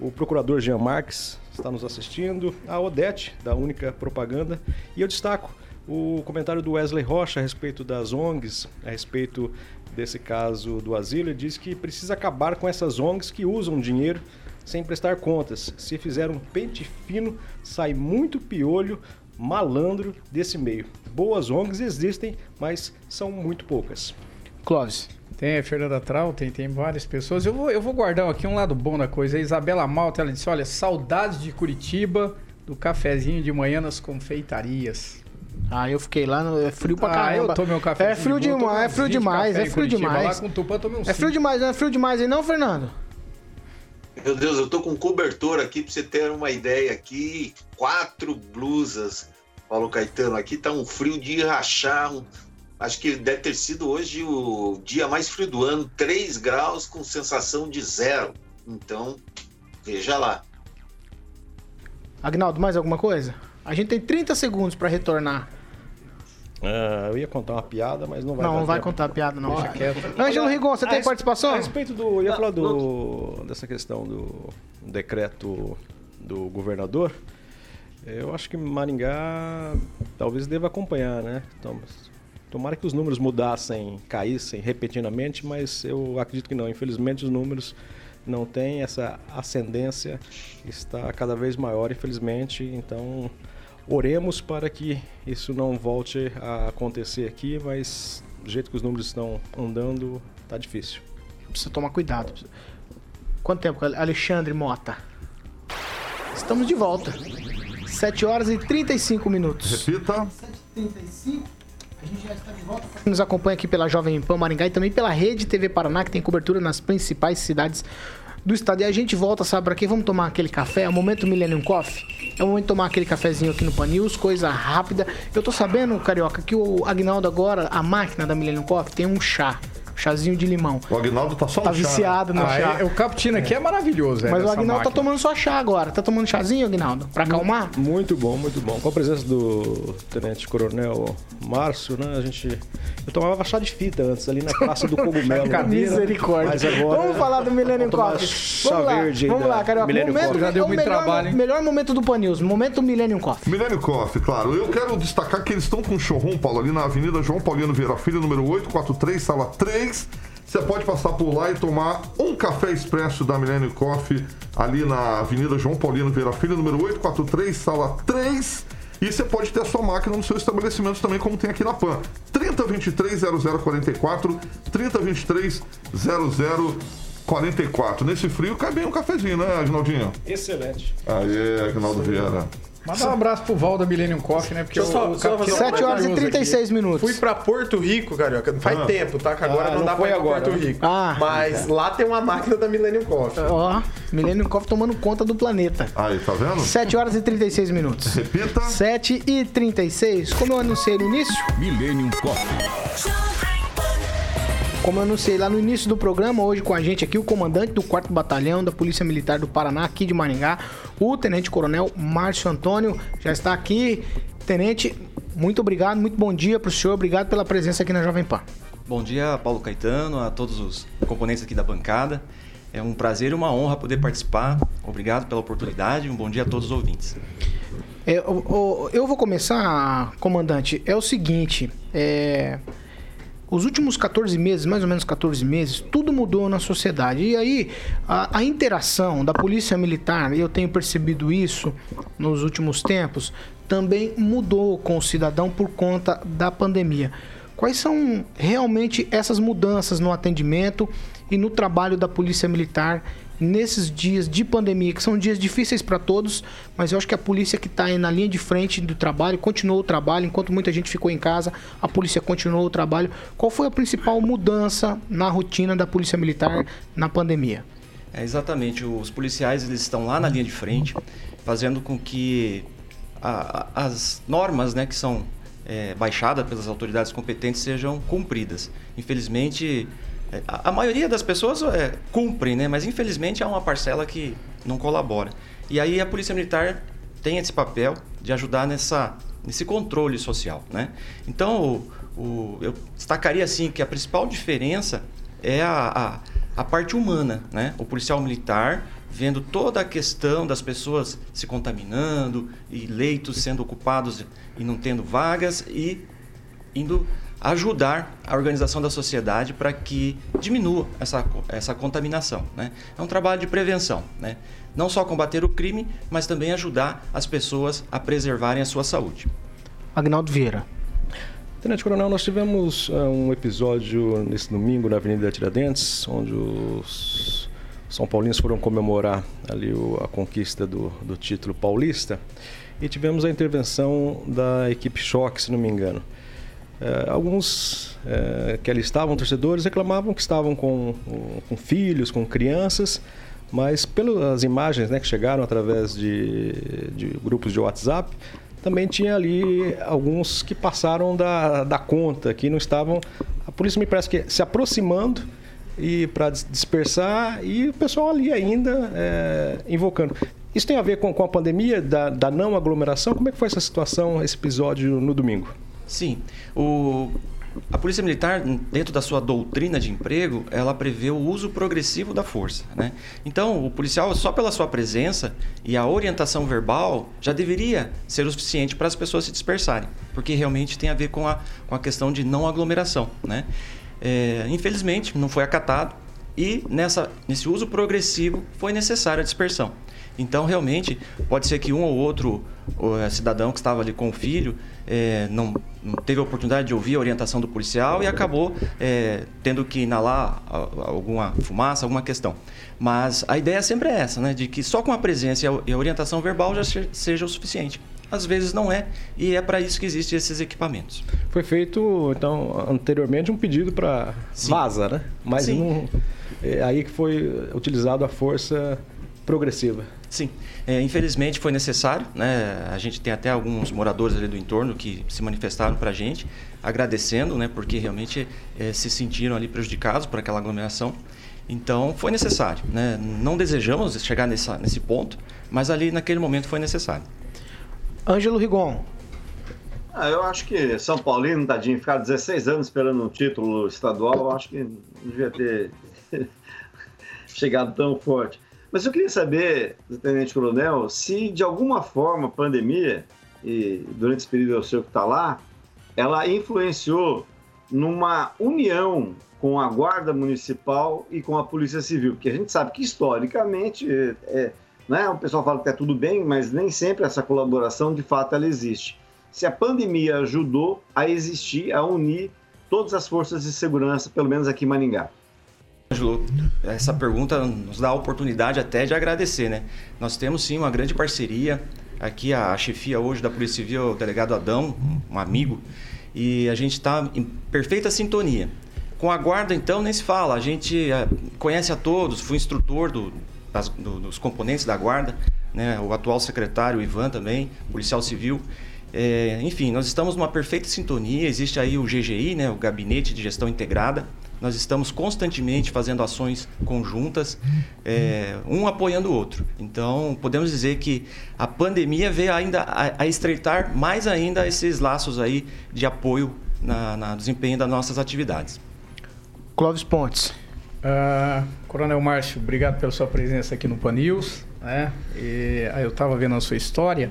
o procurador Jean Marques está nos assistindo, a Odete, da Única Propaganda. E eu destaco o comentário do Wesley Rocha a respeito das ONGs, a respeito desse caso do asilo. Ele diz que precisa acabar com essas ONGs que usam dinheiro sem prestar contas. Se fizer um pente fino, sai muito piolho, malandro desse meio. Boas ONGs existem, mas são muito poucas. Clóvis. Tem a Fernanda Trautem, tem várias pessoas. Eu vou, eu vou guardar aqui um lado bom da coisa. A Isabela Malta, ela disse, olha, saudades de Curitiba, do cafezinho de manhã nas confeitarias. Ah, eu fiquei lá, no, é frio pra Ah, caramba. eu tomei um café. É frio demais, é frio demais, é frio demais. Lá com Tupã, tomei um É frio cinco. demais, não é frio demais aí não, Fernando? Meu Deus, eu tô com um cobertor aqui pra você ter uma ideia aqui. Quatro blusas, Paulo Caetano. Aqui tá um frio de rachar. Acho que deve ter sido hoje o dia mais frio do ano. 3 graus com sensação de zero. Então, veja lá. Agnaldo, mais alguma coisa? A gente tem 30 segundos pra retornar. Ah, eu ia contar uma piada, mas não vai não, não vai contar a piada, não. Deixa quieto. Ângelo Rigon, você A tem res- participação? A respeito do. Eu ia falar do, dessa questão do decreto do governador. Eu acho que Maringá talvez deva acompanhar, né? Então, tomara que os números mudassem, caíssem repentinamente, mas eu acredito que não. Infelizmente, os números não têm essa ascendência, está cada vez maior, infelizmente. Então, oremos para que isso não volte a acontecer aqui, mas do jeito que os números estão andando, tá difícil. Precisa tomar cuidado. Quanto tempo? Alexandre Mota. Estamos de volta. 7 horas e 35 minutos. Repita. 7h35. A gente já está de volta. Nos acompanha aqui pela Jovem Pan Maringá e também pela Rede TV Paraná, que tem cobertura nas principais cidades do estado. E a gente volta, sabe pra quê? Vamos tomar aquele café? É o momento Millennium Coffee. É o momento de tomar aquele cafezinho aqui no Pan News, coisa rápida. Eu tô sabendo, Carioca, que o Agnaldo agora, a máquina da Millennium Coffee, tem um chá chazinho de limão. O Agnaldo tá só Tá no chá, né? viciado no Ah, chá. é- o cappuccino aqui é maravilhoso, é, Mas o Agnaldo tá tomando só chá agora. Tá tomando chazinho, Agnaldo? Pra acalmar? Muito bom, muito bom. Com a presença do Tenente Coronel Márcio, né? A gente. Eu tomava chá de fita antes, ali na Praça do Cogumelo. Misericórdia. Mas agora. Vamos falar do Millennium Coffee. chá Vamos lá, verde vamos lá, Carioca. Millennium Momento, Coffee. Já deu o muito melhor, trabalho, hein? melhor momento do Pan News. Momento Millennium Coffee. Milênio Coffee, claro. Eu quero destacar que eles estão com um showroom, Paulo, ali na Avenida João Paulino Vieira Filho, número 843, sala 3. Você pode passar por lá e tomar um café expresso da Millennium Coffee ali na Avenida João Paulino Vieira Filho, número 843, sala 3. E você pode ter a sua máquina no seu estabelecimento também, como tem aqui na PAN. 3023-0044, 3023-0044. Nesse frio cai bem um cafezinho, né, Agnaldinho? Excelente. Aê, Agnaldo Vieira. Manda um abraço pro Val da Millennium Coffee, né? Porque eu o, só- o só fazer é 7 horas e maravilhoso 36 minutos. Fui pra Porto Rico, Carioca. Faz Ah. tempo, tá? Que agora Ah, não, não dá pra ir pra agora, Porto? Rico. Ah. Mas lá tem uma máquina da Millennium Coffee. Ó, Millennium Coffee tomando conta do planeta. Aí, tá vendo? 7 horas e 36 minutos. Repita. 7 e 36. Como eu anunciei no início, Millennium Coffee. Como eu anunciei lá no início do programa, hoje com a gente aqui o comandante do 4 Batalhão da Polícia Militar do Paraná, aqui de Maringá, o Tenente Coronel Márcio Antônio, já está aqui. Tenente, muito obrigado, muito bom dia para o senhor, obrigado pela presença aqui na Jovem Pan. Bom dia, Paulo Caetano, a todos os componentes aqui da bancada. É um prazer e uma honra poder participar. Obrigado pela oportunidade. Um bom dia a todos os ouvintes. É, o- o- eu vou começar, comandante. É o seguinte: é, os últimos 14 meses, mais ou menos 14 meses, tudo mudou na sociedade. E aí, a, a interação da polícia militar, e eu tenho percebido isso nos últimos tempos, também mudou com o cidadão por conta da pandemia. Quais são realmente essas mudanças no atendimento e no trabalho da Polícia Militar nesses dias de pandemia, que são dias difíceis para todos, mas eu acho que a polícia que está na linha de frente do trabalho continuou o trabalho, enquanto muita gente ficou em casa, a polícia continuou o trabalho. Qual foi a principal mudança na rotina da Polícia Militar na pandemia? É, exatamente. Os policiais eles estão lá na linha de frente, fazendo com que a- as normas né, que são é, baixadas pelas autoridades competentes sejam cumpridas. Infelizmente, a, maioria das pessoas é, cumprem, né, mas infelizmente há uma parcela que não colabora. E aí a Polícia Militar tem esse papel de ajudar nessa, nesse controle social. Né? Então, o- o- eu destacaria assim que a principal diferença é a, a, a parte humana, né? O policial militar vendo toda a questão das pessoas se contaminando e leitos sendo ocupados e não tendo vagas e indo ajudar a organização da sociedade para que diminua essa, essa contaminação. Né? É um trabalho de prevenção. Né? Não só combater o crime, mas também ajudar as pessoas a preservarem a sua saúde. Agnaldo Vieira. Tenente Coronel, nós tivemos ah, um episódio nesse domingo na Avenida Tiradentes, onde os São Paulinos foram comemorar ali o- a conquista do, do título paulista e tivemos a intervenção da equipe Choque, se não me engano. Eh, alguns eh, que ali estavam, torcedores, reclamavam que estavam com, com filhos, com crianças, mas pelas imagens né, que chegaram através de, de grupos de WhatsApp, também tinha ali alguns que passaram da, da conta, que não estavam. A polícia me parece que se aproximando e para dispersar e o pessoal ali ainda eh, invocando. Isso tem a ver com, com a pandemia da, da não aglomeração? Como é que foi essa situação, esse episódio no domingo? Sim, o, a Polícia Militar, dentro da sua doutrina de emprego, ela prevê o uso progressivo da força. Né? Então, o policial, só pela sua presença e a orientação verbal, já deveria ser o suficiente para as pessoas se dispersarem, porque realmente tem a ver com a, com a questão de não aglomeração. Né? É, infelizmente, não foi acatado e nessa, nesse uso progressivo foi necessária a dispersão. Então, realmente, pode ser que um ou outro é, cidadão que estava ali com o filho é, não, teve a oportunidade de ouvir a orientação do policial e acabou é, tendo que inalar alguma fumaça, alguma questão. Mas a ideia sempre é essa, né? De que só com a presença e a orientação verbal já seja o suficiente às vezes não é, e é para isso que existem esses equipamentos. Foi feito, então, anteriormente um pedido para vaza, né? Mas Sim. não, é aí que foi utilizado a força progressiva. Sim, é, infelizmente foi necessário, né? A gente tem até alguns moradores ali do entorno que se manifestaram para a gente, agradecendo, né? Porque realmente é, se sentiram ali prejudicados por aquela aglomeração. Então foi necessário, né? Não desejamos chegar nessa, nesse ponto, mas ali naquele momento foi necessário. Ângelo Rigon. Ah, eu acho que São Paulino, tadinho, ficar 16 anos esperando um título estadual, eu acho que não devia ter chegado tão forte. Mas eu queria saber, Tenente Coronel, se de alguma forma a pandemia, e durante esse período eu sei que está lá, ela influenciou numa união com a Guarda Municipal e com a Polícia Civil, porque a gente sabe que historicamente é, é né? O pessoal fala que é tudo bem, mas nem sempre essa colaboração de fato ela existe. Se a pandemia ajudou a existir, a unir todas as forças de segurança, pelo menos aqui em Maringá. Ângelo, essa pergunta nos dá a oportunidade até de agradecer, né? Nós temos sim uma grande parceria. Aqui a chefia hoje da Polícia Civil, o delegado Adão, um amigo, e a gente está em perfeita sintonia. Com a guarda, então, nem se fala. A gente eh, conhece a todos, fui instrutor do, das, do, dos componentes da guarda, né? o atual secretário, Ivan também, policial civil. É, enfim, nós estamos numa perfeita sintonia. Existe aí o GGI, né? o Gabinete de Gestão Integrada. Nós estamos constantemente fazendo ações conjuntas, é, um apoiando o outro. Então, podemos dizer que a pandemia veio ainda a, a estreitar mais ainda esses laços aí de apoio na, na desempenho das nossas atividades. Clóvis Pontes. Uh, Coronel Márcio, obrigado pela sua presença aqui no Pan News. Né? E, aí eu estava vendo a sua história.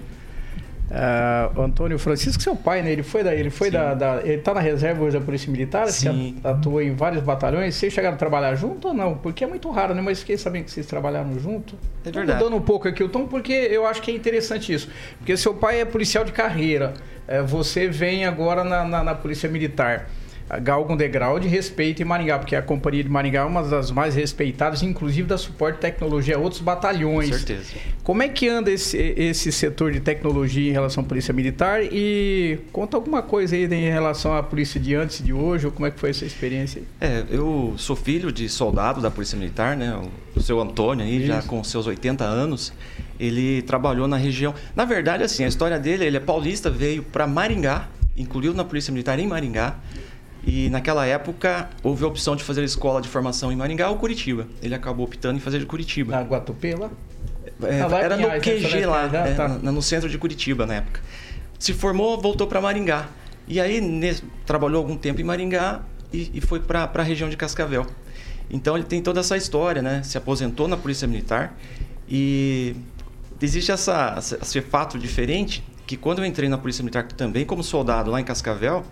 Uh, Antônio Francisco, seu pai, né? Ele foi da, ele foi da, da, ele está na reserva hoje da Polícia Militar, Sim. atuou em vários batalhões. Vocês chegaram a trabalhar junto ou não? Porque é muito raro, né? Mas fiquei sabendo que vocês trabalharam junto. É verdade. Tô mudando um pouco aqui o tom, porque eu acho que é interessante isso. Porque seu pai é policial de carreira, é, você vem agora na, na, na Polícia Militar galga um degrau de respeito em Maringá, porque a Companhia de Maringá é uma das mais respeitadas, inclusive da suporte de tecnologia a outros batalhões. Com certeza. Como é que anda esse, esse setor de tecnologia em relação à Polícia Militar? E conta alguma coisa aí em relação à Polícia de antes e de hoje, ou como é que foi essa experiência? É, eu sou filho de soldado da Polícia Militar, né? O seu Antônio aí, Isso. já com seus 80 anos. Ele trabalhou na região. Na verdade, assim, a história dele, ele é paulista, veio para Maringá, incluiu na Polícia Militar em Maringá e naquela época houve a opção de fazer escola de formação em Maringá ou Curitiba. Ele acabou optando em fazer de Curitiba. Na Guatupê lá? É, ah, era no QG lá, é, tá. no, no centro de Curitiba na época. Se formou, voltou para Maringá. E aí ne, trabalhou algum tempo em Maringá e, e foi para a região de Cascavel. Então ele tem toda essa história, né? Se aposentou na Polícia Militar e existe essa, esse fato diferente que quando eu entrei na Polícia Militar também como soldado lá em Cascavel,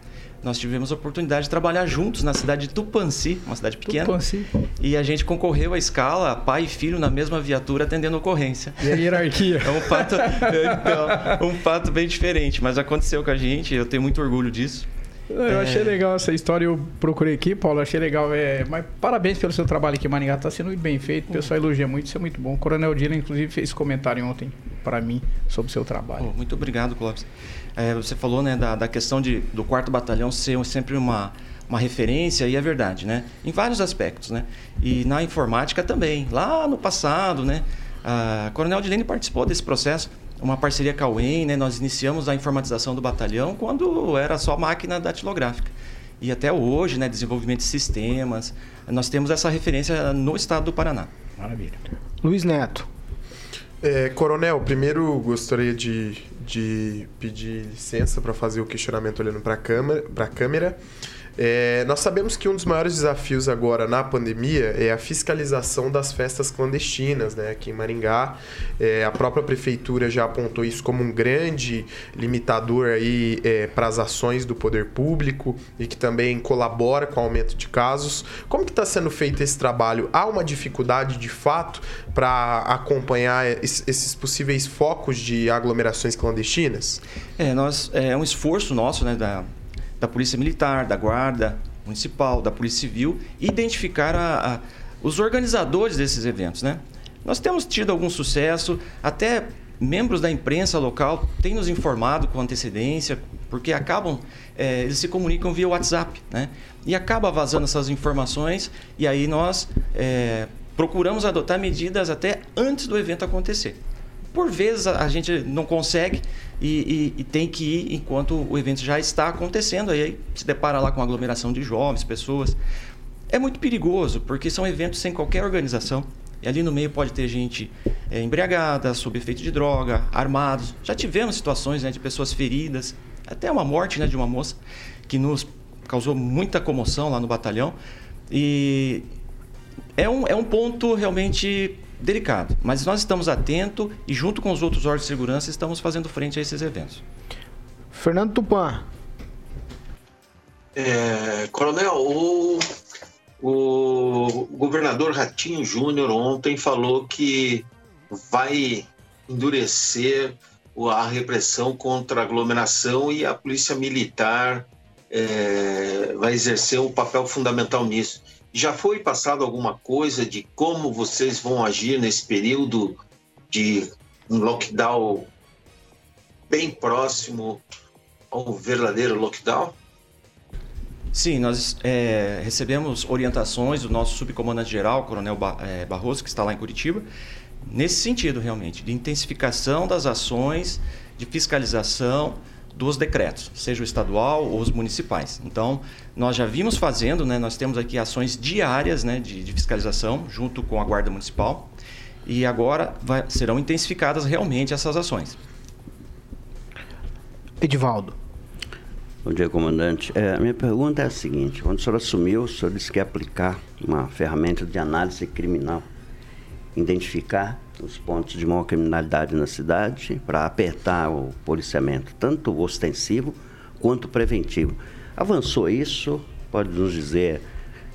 nós tivemos a oportunidade de trabalhar juntos na cidade de Tupanci, uma cidade pequena. Tupanci. E a gente concorreu à escala, pai e filho na mesma viatura atendendo ocorrência. E a hierarquia? É um fato, então, um fato bem diferente, mas aconteceu com a gente, eu tenho muito orgulho disso. Eu achei legal essa história, eu procurei aqui, Paulo, achei legal. É, mas parabéns pelo seu trabalho aqui Maringá, está sendo bem feito, o pessoal elogia muito, isso é muito bom. O Coronel Dila, inclusive, fez comentário ontem para mim sobre o seu trabalho. Oh, muito obrigado, Clóvis. É, você falou né, da, da questão de, do quarto batalhão ser sempre uma, uma referência, e é verdade, né? Em vários aspectos, né? E na informática também. Lá no passado, né? A Coronel Dilene participou desse processo uma parceria com a UEM, né? Nós iniciamos a informatização do batalhão quando era só máquina datilográfica. E até hoje, né, desenvolvimento de sistemas, nós temos essa referência no estado do Paraná. Maravilha. Luiz Neto. É, coronel, primeiro gostaria de, de pedir licença para fazer o questionamento olhando para a câmera. É, nós sabemos que um dos maiores desafios agora na pandemia é a fiscalização das festas clandestinas, né? Aqui em Maringá, é, a própria prefeitura já apontou isso como um grande limitador aí é, para as ações do poder público e que também colabora com o aumento de casos. Como que está sendo feito esse trabalho? Há uma dificuldade de fato para acompanhar esses possíveis focos de aglomerações clandestinas? É, nós, é um esforço nosso, né, da, da Polícia Militar, da Guarda Municipal, da Polícia Civil, identificar a, a, os organizadores desses eventos. Né? Nós temos tido algum sucesso, até membros da imprensa local têm nos informado com antecedência, porque acabam, é, eles se comunicam via WhatsApp, né? E acaba vazando essas informações e aí nós é, procuramos adotar medidas até antes do evento acontecer. Por vezes a, a gente não consegue, e, e, e, tem que ir enquanto o evento já está acontecendo. Aí se depara lá com aglomeração de jovens, pessoas. É muito perigoso, porque são eventos sem qualquer organização. E ali no meio pode ter gente é, embriagada, sob efeito de droga, armados. Já tivemos situações né, de pessoas feridas, até uma morte né, de uma moça que nos causou muita comoção lá no batalhão. E é um, é um ponto realmente delicado. Mas nós estamos atentos e, junto com os outros órgãos de segurança, estamos fazendo frente a esses eventos. Fernando Tupan. É, coronel, o, o governador Ratinho Júnior ontem falou que vai endurecer a repressão contra a aglomeração e a polícia militar é, vai exercer um papel fundamental nisso. Já foi passado alguma coisa de como vocês vão agir nesse período de um lockdown bem próximo ao verdadeiro lockdown? Sim, nós é, recebemos orientações do nosso subcomandante-geral, Coronel é, Barroso, que está lá em Curitiba, nesse sentido, realmente, de intensificação das ações de fiscalização dos decretos, seja o estadual ou os municipais. Então, nós já vimos fazendo, né, nós temos aqui ações diárias né, de, de fiscalização junto com a Guarda Municipal e agora vai, serão intensificadas realmente essas ações. Edivaldo. Bom dia, comandante. É, a minha pergunta é a seguinte: quando o senhor assumiu, o senhor disse que ia aplicar uma ferramenta de análise criminal, identificar os pontos de maior criminalidade na cidade para apertar o policiamento, tanto ostensivo quanto preventivo. Avançou isso? Pode nos dizer,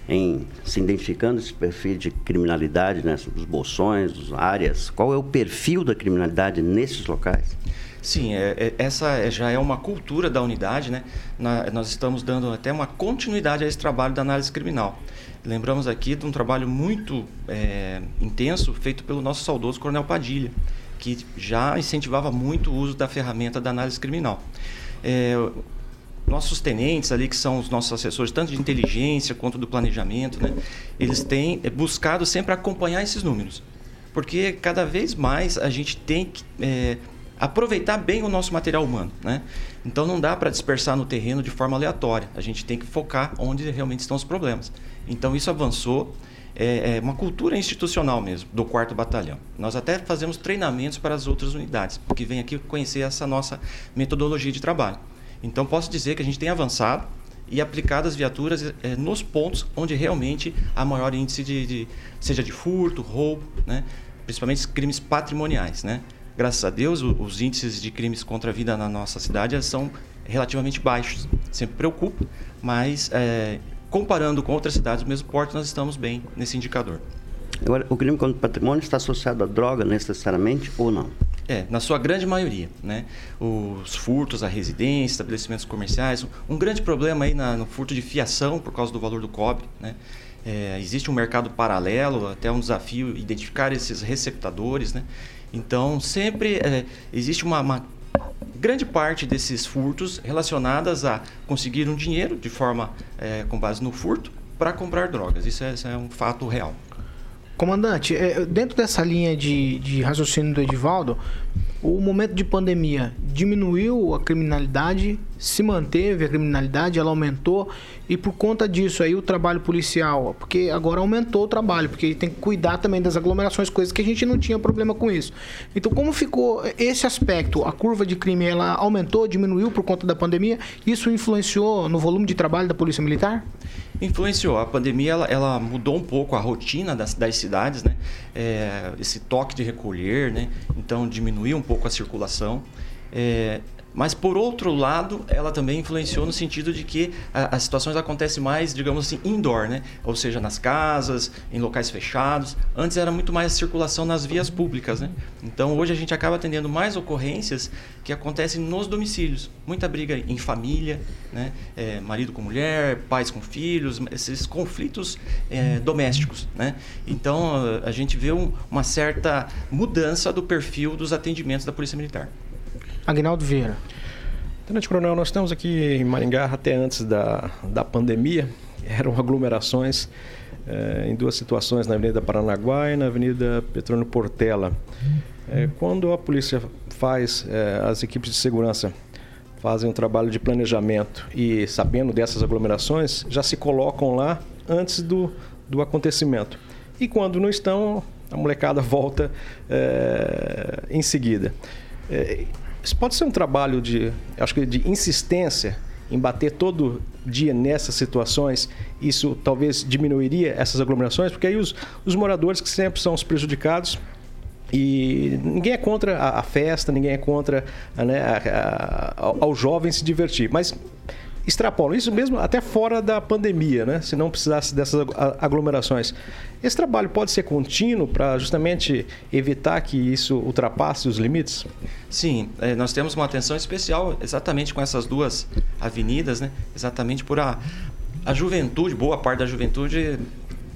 em se identificando esse perfil de criminalidade, né, os bolsões, as áreas, qual é o perfil da criminalidade nesses locais? Sim, é, é, essa já é uma cultura da unidade, né? Na, nós estamos dando até uma continuidade a esse trabalho da análise criminal. Lembramos aqui de um trabalho muito é, intenso feito pelo nosso saudoso Coronel Padilha, que já incentivava muito o uso da ferramenta da análise criminal. É, nossos tenentes ali, que são os nossos assessores, tanto de inteligência quanto do planejamento, né, eles têm é, buscado sempre acompanhar esses números. Porque cada vez mais a gente tem que é, aproveitar bem o nosso material humano. Né? Então não dá para dispersar no terreno de forma aleatória. A gente tem que focar onde realmente estão os problemas. Então isso avançou. É, é uma cultura institucional mesmo, do quarto batalhão. Nós até fazemos treinamentos para as outras unidades, que vêm aqui conhecer essa nossa metodologia de trabalho. Então posso dizer que a gente tem avançado e aplicado as viaturas é, nos pontos onde realmente há maior índice de, de seja de furto, roubo, né? principalmente crimes patrimoniais, né? Graças a Deus, os índices de crimes contra a vida na nossa cidade são relativamente baixos. Sempre preocupa, mas é, comparando com outras cidades do mesmo porte, nós estamos bem nesse indicador. Agora, o crime contra o patrimônio está associado à droga necessariamente ou não? É, na sua grande maioria, né? Os furtos à residência, estabelecimentos comerciais, um grande problema aí na, no furto de fiação por causa do valor do cobre, né? É, existe um mercado paralelo, até um desafio identificar esses receptadores, né? Então, sempre é, existe uma, uma grande parte desses furtos relacionadas a conseguir um dinheiro de forma é, com base no furto para comprar drogas. Isso é, isso é, um fato real. Comandante, é, dentro dessa linha de, de raciocínio do Edivaldo, o momento de pandemia diminuiu a criminalidade, se manteve a criminalidade, ela aumentou e por conta disso aí o trabalho policial, porque agora aumentou o trabalho, porque tem que cuidar também das aglomerações, coisas que a gente não tinha problema com isso. Então como ficou esse aspecto? A curva de crime ela aumentou, diminuiu por conta da pandemia? Isso influenciou no volume de trabalho da Polícia Militar? Influenciou. A pandemia ela, ela mudou um pouco a rotina das, das cidades, né? É, esse toque de recolher, né? Então diminuiu um pouco a circulação. É, mas, por outro lado, ela também influenciou no sentido de que a, as situações acontecem mais, digamos assim, indoor, né? Ou seja, nas casas, em locais fechados. Antes era muito mais a circulação nas vias públicas, né? Então, hoje a gente acaba atendendo mais ocorrências que acontecem nos domicílios. Muita briga em família, né? É, marido com mulher, pais com filhos, esses conflitos é, domésticos, né? Então, a gente vê um, uma certa mudança do perfil dos atendimentos da Polícia Militar. Agnaldo Vieira. Tenente Coronel, nós estamos aqui em Maringá até antes da, da pandemia. Eram aglomerações eh, em duas situações, na Avenida Paranaguá e na Avenida Petrônio Portela. Eh, quando a polícia faz, eh, as equipes de segurança fazem um trabalho de planejamento e sabendo dessas aglomerações, já se colocam lá antes do, do acontecimento. E quando não estão, a molecada volta em seguida. Isso pode ser um trabalho de, acho que de insistência em bater todo dia nessas situações, isso talvez diminuiria essas aglomerações, porque aí os, os moradores que sempre são os prejudicados e ninguém é contra a, a festa, ninguém é contra né, a, a, ao jovem se divertir, mas extrapolam isso mesmo até fora da pandemia, né? Se não precisasse dessas aglomerações. Esse trabalho pode ser contínuo para justamente evitar que isso ultrapasse os limites? Sim, é, nós temos uma atenção especial exatamente com essas duas avenidas, né? Exatamente por a, a juventude, boa parte da juventude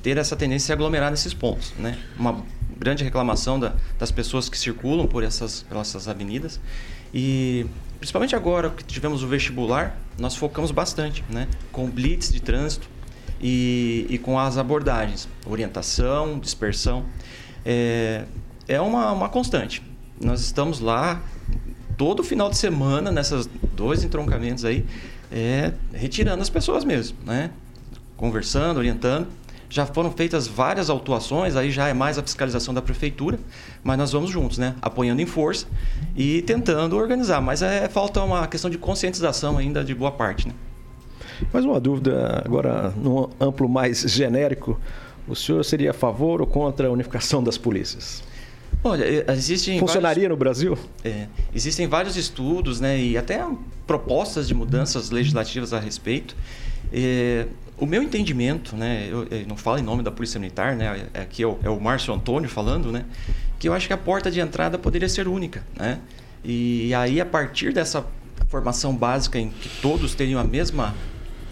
ter essa tendência a aglomerar nesses pontos, né? Uma grande reclamação da, das pessoas que circulam por essas, por essas avenidas e principalmente agora que tivemos o vestibular, nós focamos bastante, né? Com blitz de trânsito e, e com as abordagens, orientação, dispersão. É, é uma, uma constante. Nós estamos lá todo final de semana, nessas dois entroncamentos aí, é, retirando as pessoas mesmo, né? Conversando, orientando. Já foram feitas várias autuações, aí já é mais a fiscalização da prefeitura, mas nós vamos juntos, né? Apoiando em força e tentando organizar. Mas é, falta uma questão de conscientização ainda de boa parte, né? Mais uma dúvida, agora num amplo mais genérico. O senhor seria a favor ou contra a unificação das polícias? Olha, existem. Funcionaria vários, no Brasil? É, existem vários estudos, né, e até propostas de mudanças legislativas a respeito. É, o meu entendimento, né, eu, eu, não falo em nome da Polícia Militar, né, aqui é o, é o Márcio Antônio falando, né, que eu acho que a porta de entrada poderia ser única, né, e aí a partir dessa formação básica em que todos teriam a mesma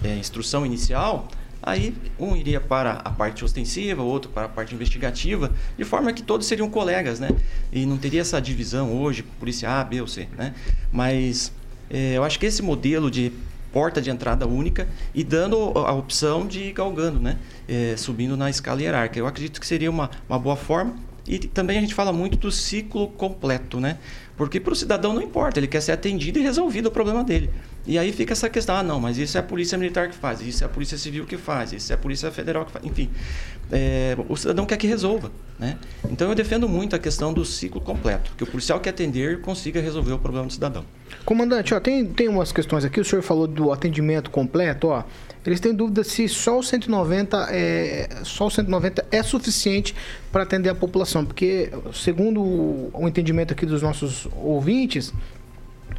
é, instrução inicial, aí um iria para a parte ostensiva, outro para a parte investigativa, de forma que todos seriam colegas, né, e não teria essa divisão hoje, polícia A, B ou C, né, mas é, eu acho que esse modelo de porta de entrada única e dando a opção de ir galgando, né? É, subindo na escala hierárquica. Eu acredito que seria uma, uma boa forma. E também a gente fala muito do ciclo completo, né? Porque para o cidadão não importa, ele quer ser atendido e resolvido o problema dele. E aí fica essa questão, ah, não, mas isso é a polícia militar que faz, isso é a polícia civil que faz, isso é a polícia federal que faz, enfim. É, o cidadão quer que resolva, né? Então eu defendo muito a questão do ciclo completo, que o policial que atender consiga resolver o problema do cidadão. Comandante, ó, tem, tem umas questões aqui, o senhor falou do atendimento completo, ó. Eles têm dúvida se só o 190 é, só o 190 é suficiente para atender a população, porque segundo o entendimento aqui dos nossos ouvintes,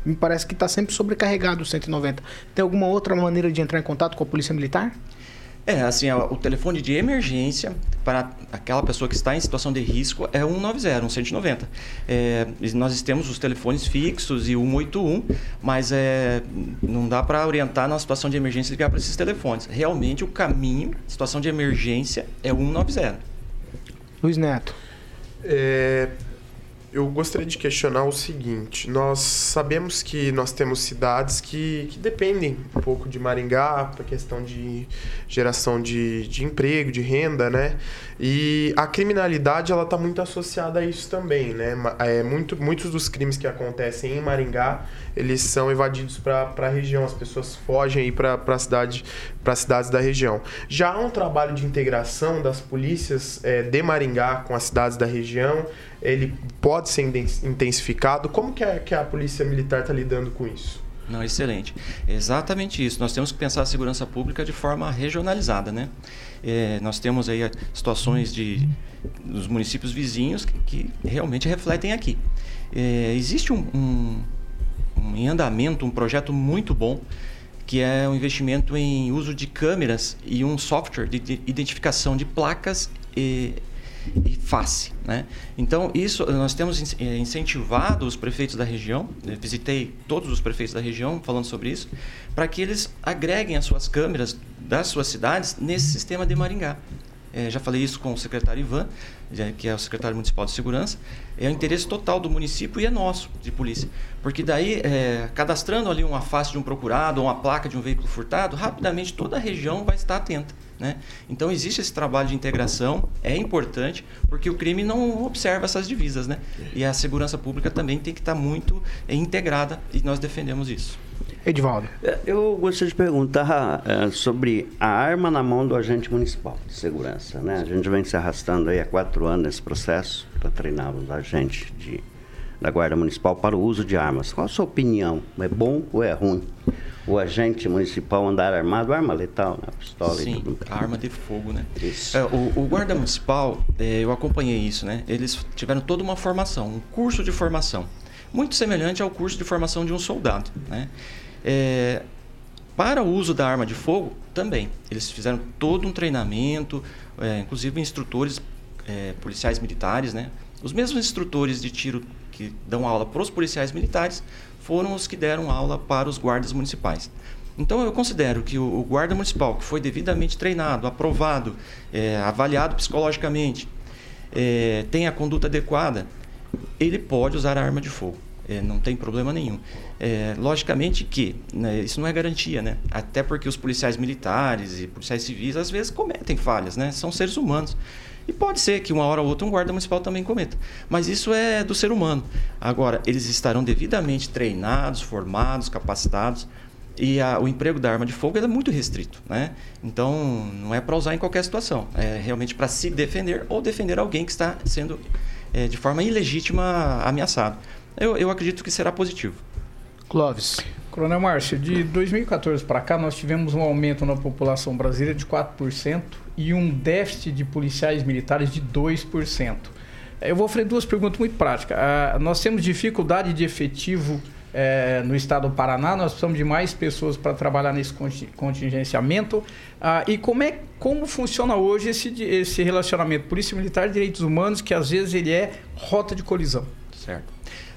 me parece que está sempre sobrecarregado o 190. Tem alguma outra maneira de entrar em contato com a Polícia Militar? É, assim, o telefone de emergência para aquela pessoa que está em situação de risco é 190, 190. É, nós temos os telefones fixos e 181, mas é, não dá para orientar na situação de emergência ligar para esses telefones. Realmente, o caminho, situação de emergência, é 190. Luiz Neto. É, eu gostaria de questionar o seguinte: nós sabemos que nós temos cidades que, que dependem um pouco de Maringá para questão de geração de, de emprego, de renda, né? E a criminalidade ela está muito associada a isso também, né? É, muito, muitos dos crimes que acontecem em Maringá eles são evadidos para a região, as pessoas fogem para a cidade, para cidades da região. Já há um trabalho de integração das polícias é, de Maringá com as cidades da região, ele pode ser intensificado. Como que a, que a polícia militar está lidando com isso? Não, excelente. Exatamente isso. Nós temos que pensar a segurança pública de forma regionalizada, né? É, nós temos aí situações de dos municípios vizinhos que, que realmente refletem aqui. É, existe um, um, um, em andamento um projeto muito bom que é um investimento em uso de câmeras e um software de, de identificação de placas e e face. Né? Então, isso nós temos eh, incentivado os prefeitos da região, né? visitei todos os prefeitos da região falando sobre isso, para que eles agreguem as suas câmeras das suas cidades nesse sistema de Maringá. É, já falei isso com o secretário Ivan, que é o secretário municipal de segurança. É o interesse total do município e é nosso, de polícia. Porque daí, é, cadastrando ali uma face de um procurado ou uma placa de um veículo furtado, rapidamente toda a região vai estar atenta. Né? Então existe esse trabalho de integração, é importante, porque o crime não observa essas divisas, né? E a segurança pública também tem que estar muito é, integrada e nós defendemos isso. Edivaldo. É, eu gostaria de perguntar é, sobre a arma na mão do agente municipal de segurança. Né? A gente vem se arrastando aí há quatro anos nesse processo para treinar os agentes de, da Guarda Municipal para o uso de armas. Qual a sua opinião? É bom ou é ruim? o agente municipal andar armado, arma letal, né? pistola Sim, e tudo. arma de fogo, né? Isso. É, o, o, guarda municipal, é, eu acompanhei isso, né? Eles tiveram toda uma formação, um curso de formação, muito semelhante ao curso de formação de um soldado, né? É, para o uso da arma de fogo, também. Eles fizeram todo um treinamento, é, inclusive instrutores é, policiais militares, né? Os mesmos instrutores de tiro que dão aula para os policiais militares foram os que deram aula para os guardas municipais. Então eu considero que o, guarda municipal que foi devidamente treinado, aprovado, é, avaliado psicologicamente, é, tem a conduta adequada, ele pode usar a arma de fogo. É, não tem problema nenhum. É, logicamente que né, isso não é garantia, né? Até porque os policiais militares e policiais civis às vezes cometem falhas, né? São seres humanos. E pode ser que uma hora ou outra um guarda municipal também cometa. Mas isso é do ser humano. Agora, eles estarão devidamente treinados, formados, capacitados. E a, o emprego da arma de fogo é muito restrito, né? Então, não é para usar em qualquer situação. É realmente para se defender ou defender alguém que está sendo, é, de forma ilegítima, ameaçado. Eu, eu acredito que será positivo. Clóvis. Coronel Márcio, de 2014 para cá, nós tivemos um aumento na população brasileira de 4% e um déficit de policiais militares de 2%. Eu vou fazer duas perguntas muito práticas. Ah, nós temos dificuldade de efetivo eh, no estado do Paraná, nós precisamos de mais pessoas para trabalhar nesse contingenciamento. Ah, e como, é, como funciona hoje esse, esse relacionamento Polícia Militar e Direitos Humanos, que às vezes ele é rota de colisão? Certo.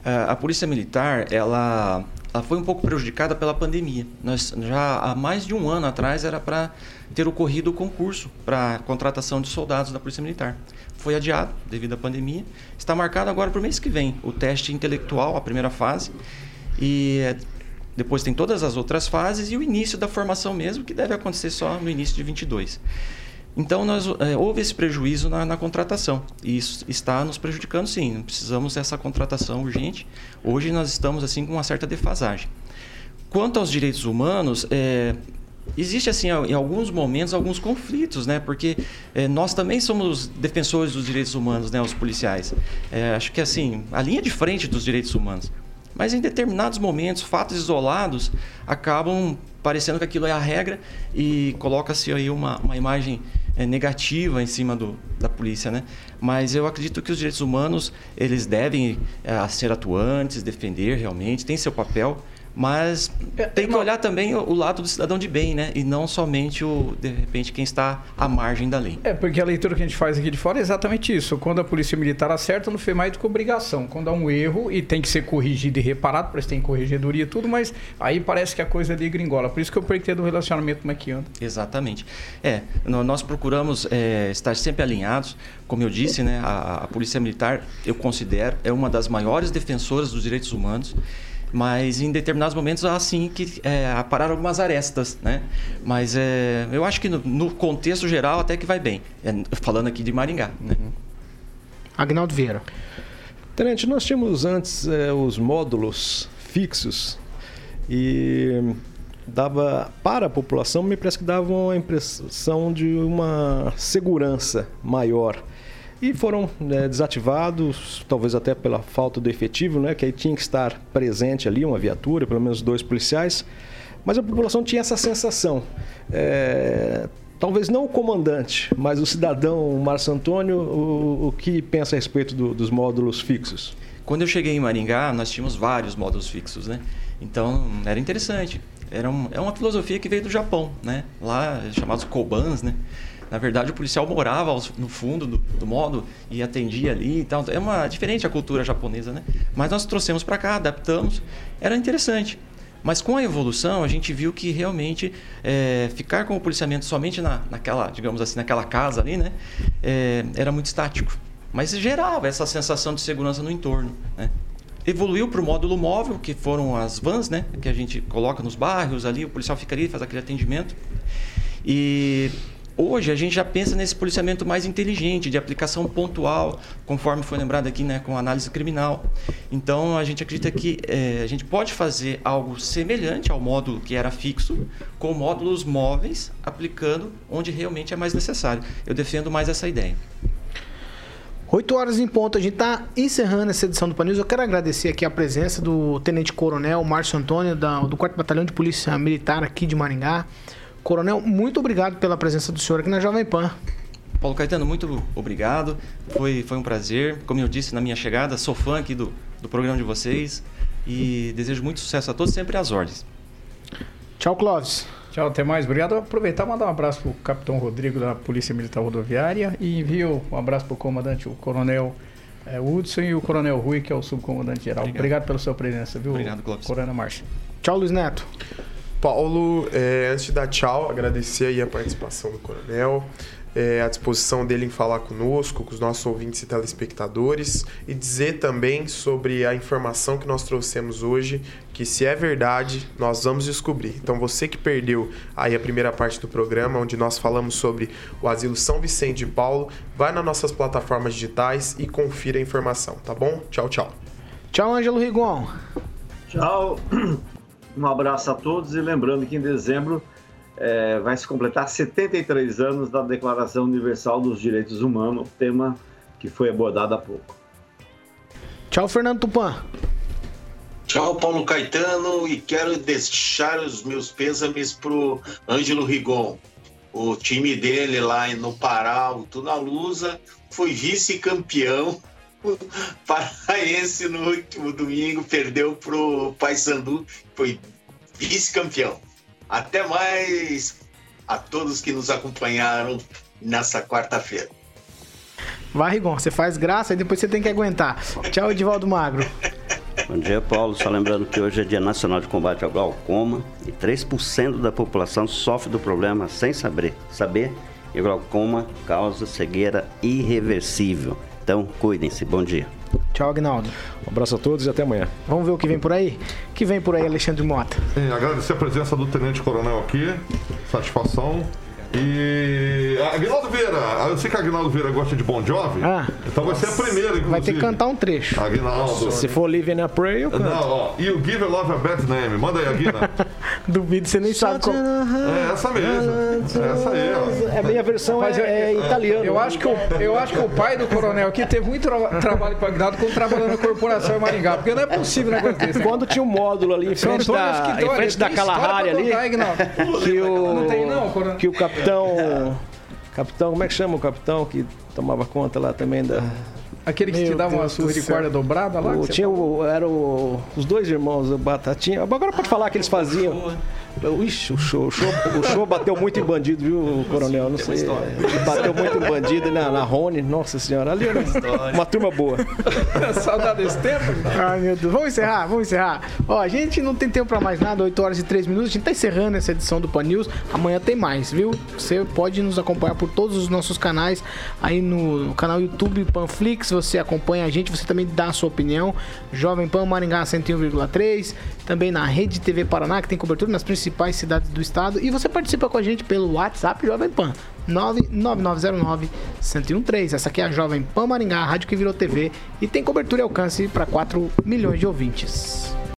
Uh, a Polícia Militar, ela ela foi um pouco prejudicada pela pandemia. Nós já há mais de um ano atrás era para ter ocorrido o concurso para contratação de soldados da Polícia Militar. Foi adiado devido à pandemia. Está marcado agora para o mês que vem o teste intelectual, a primeira fase, e eh, depois tem todas as outras fases e o início da formação mesmo, que deve acontecer só no início de 22. Então, nós, é, houve esse prejuízo na, na, contratação. E isso está nos prejudicando, sim. Precisamos dessa contratação urgente. Hoje, nós estamos assim com uma certa defasagem. Quanto aos direitos humanos, é, existe assim em alguns momentos alguns conflitos, né? Porque é, nós também somos defensores dos direitos humanos, né? Os policiais. É, acho que assim a linha de frente dos direitos humanos. Mas em determinados momentos, fatos isolados acabam parecendo que aquilo é a regra e coloca-se aí uma, uma imagem é, negativa em cima do, da polícia, né? Mas eu acredito que os direitos humanos eles devem é, ser atuantes, defender realmente, tem seu papel, Mas tem que olhar também o, o lado do cidadão de bem, né? E não somente o, de repente, quem está à margem da lei. É, porque a leitura que a gente faz aqui de fora é exatamente isso. Quando a polícia militar acerta, não foi mais do que obrigação. Quando há um erro e tem que ser corrigido e reparado, parece que tem corregedoria e tudo, mas aí parece que a coisa ali gringola. Por isso que eu pretendo um relacionamento é anda. Exatamente. É, nós procuramos é, estar sempre alinhados. Como eu disse, né, a, a Polícia Militar, eu considero, é uma das maiores defensoras dos direitos humanos. Mas em determinados momentos há sim que é, aparar algumas arestas, né? Mas é, eu acho que no, no contexto geral até que vai bem. É, falando aqui de Maringá, né? Agnaldo Vieira. Tenente, nós tínhamos antes eh, os módulos fixos e dava para a população, me parece que dava uma impressão de uma segurança maior. E foram né, desativados, talvez até pela falta do efetivo, né, que aí tinha que estar presente ali uma viatura, pelo menos dois policiais. Mas a população tinha essa sensação. É, talvez não o comandante, mas o cidadão Márcio Antônio, o, o que pensa a respeito do- dos módulos fixos? Quando eu cheguei em Maringá, nós tínhamos vários módulos fixos, né? Então, era interessante. Era um- é uma filosofia que veio do Japão, né? Lá, chamados Kobans, né? Na verdade, o policial morava no fundo do, do e atendia ali e tal. É uma diferente a cultura japonesa, né? Mas nós trouxemos para cá, adaptamos. Era interessante. Mas com a evolução, a gente viu que realmente é, ficar com o policiamento somente na, naquela, digamos assim, naquela casa ali, né? É, era muito estático. Mas gerava essa sensação de segurança no entorno, né? Evoluiu para o módulo móvel, que foram as vans, né? Que a gente coloca nos bairros ali, o policial fica ali, faz aquele atendimento. E hoje a gente já pensa nesse policiamento mais inteligente, de aplicação pontual, conforme foi lembrado aqui, né, com análise criminal. Então a gente acredita que eh, a gente pode fazer algo semelhante ao módulo que era fixo, com módulos móveis, aplicando onde realmente é mais necessário. Eu defendo mais essa ideia. 8 horas em ponto, a gente está encerrando essa edição do Pan News. Eu quero agradecer aqui a presença do Tenente Coronel Márcio Antônio, da- do 4 Batalhão de Polícia Militar aqui de Maringá. Coronel, muito obrigado pela presença do senhor aqui na Jovem Pan. Paulo Caetano, muito obrigado. Foi, foi um prazer. Como eu disse na minha chegada, sou fã aqui do, do programa de vocês e desejo muito sucesso a todos, sempre às ordens. Tchau, Clóvis. Tchau, até mais. Obrigado. Vou aproveitar e mandar um abraço para o capitão Rodrigo da Polícia Militar Rodoviária e envio um abraço para o comandante, o coronel eh, Hudson e o coronel Rui, que é o subcomandante geral. Obrigado. Obrigado, pela sua presença, viu? Obrigado, Clóvis. Coronel Márcio. Tchau, Luiz Neto. Paulo, é, antes de dar tchau, agradecer aí a participação do Coronel, é, a disposição dele em falar conosco, com os nossos ouvintes e telespectadores, e dizer também sobre a informação que nós trouxemos hoje, que se é verdade, nós vamos descobrir. Então você que perdeu aí a primeira parte do programa, onde nós falamos sobre o Asilo São Vicente de Paulo, vai nas nossas plataformas digitais e confira a informação, tá bom? Tchau, tchau. Tchau, Ângelo Rigon. Tchau. Um abraço a todos e lembrando que em dezembro eh, vai se completar 73 anos da Declaração Universal dos Direitos Humanos, tema que foi abordado há pouco. Tchau, Fernando Tupan. Tchau, Paulo Caetano, e quero deixar os meus pêsames pro Ângelo Rigon. O time dele lá no Pará, o Tunalusa, foi vice-campeão. Paraense no último domingo perdeu pro Paysandu, foi vice-campeão. Até mais a todos que nos acompanharam nessa quarta-feira. Vai, Rigon, você faz graça e depois você tem que aguentar. Tchau, Edivaldo Magro. Bom dia, Paulo. Só lembrando que hoje é Dia Nacional de Combate ao Glaucoma e 3% da população sofre do problema sem saber. Saber que o glaucoma causa cegueira irreversível. Então, cuidem-se. Bom dia. Tchau, Agnaldo. Um abraço a todos e até amanhã. Vamos ver o que vem por aí? O que vem por aí, Alexandre Mota? Sim, agradecer a presença do Tenente Coronel aqui. Satisfação. E. Aguinaldo Vieira, eu sei que Aguinaldo Vieira gosta de Bon Jovi. Ah. Então vai ser a primeira, inclusive. Vai ter que cantar um trecho. Aguinaldo. Se for Living a Prayer, eu canto. Não, ó. You give your love a bad name. Manda aí, Aguina. Duvido, você nem sabe qual. É essa mesmo. É essa aí, ó. É, a minha versão Mas é, eu- é italiano. Eu acho, que o, eu acho que o pai do coronel aqui teve muito tra- trabalho com o Agnaldo quando trabalhou na corporação em Maringá, porque não é possível um negócio desse. né? Quando tinha um módulo ali em frente Antônio da, em frente da Kalahari ali, contar, Agnaldo. que o, Não tem não, coronel? que o capitão, capitão, como é que chama o capitão que tomava conta lá também da... Aquele que te dava uma surra de corda dobrada lá? O, tinha o, era o, os dois irmãos, o Batatinha. Agora pode falar que eles faziam. Ixi, o show, o show, o show bateu muito em bandido, viu, coronel? Não sei. Bateu muito em bandido na, na Rony. Nossa senhora, ali era uma turma boa. Saudade desse tempo? Ai, meu Deus. Vamos encerrar, vamos encerrar. Ó, a gente não tem tempo pra mais nada, 8 horas e 3 minutos. A gente tá encerrando essa edição do Pan News. Amanhã tem mais, viu? Você pode nos acompanhar por todos os nossos canais. Aí no, no canal YouTube Panflix, você acompanha a gente, você também dá a sua opinião. Jovem Pan Maringá 101,3. Também na Rede TV Paraná, que tem cobertura nas principais cidades do estado. E você participa com a gente pelo WhatsApp Jovem Pan. 99909-1013. Essa aqui é a Jovem Pan Maringá, a rádio que virou TV e tem cobertura e alcance para 4 milhões de ouvintes.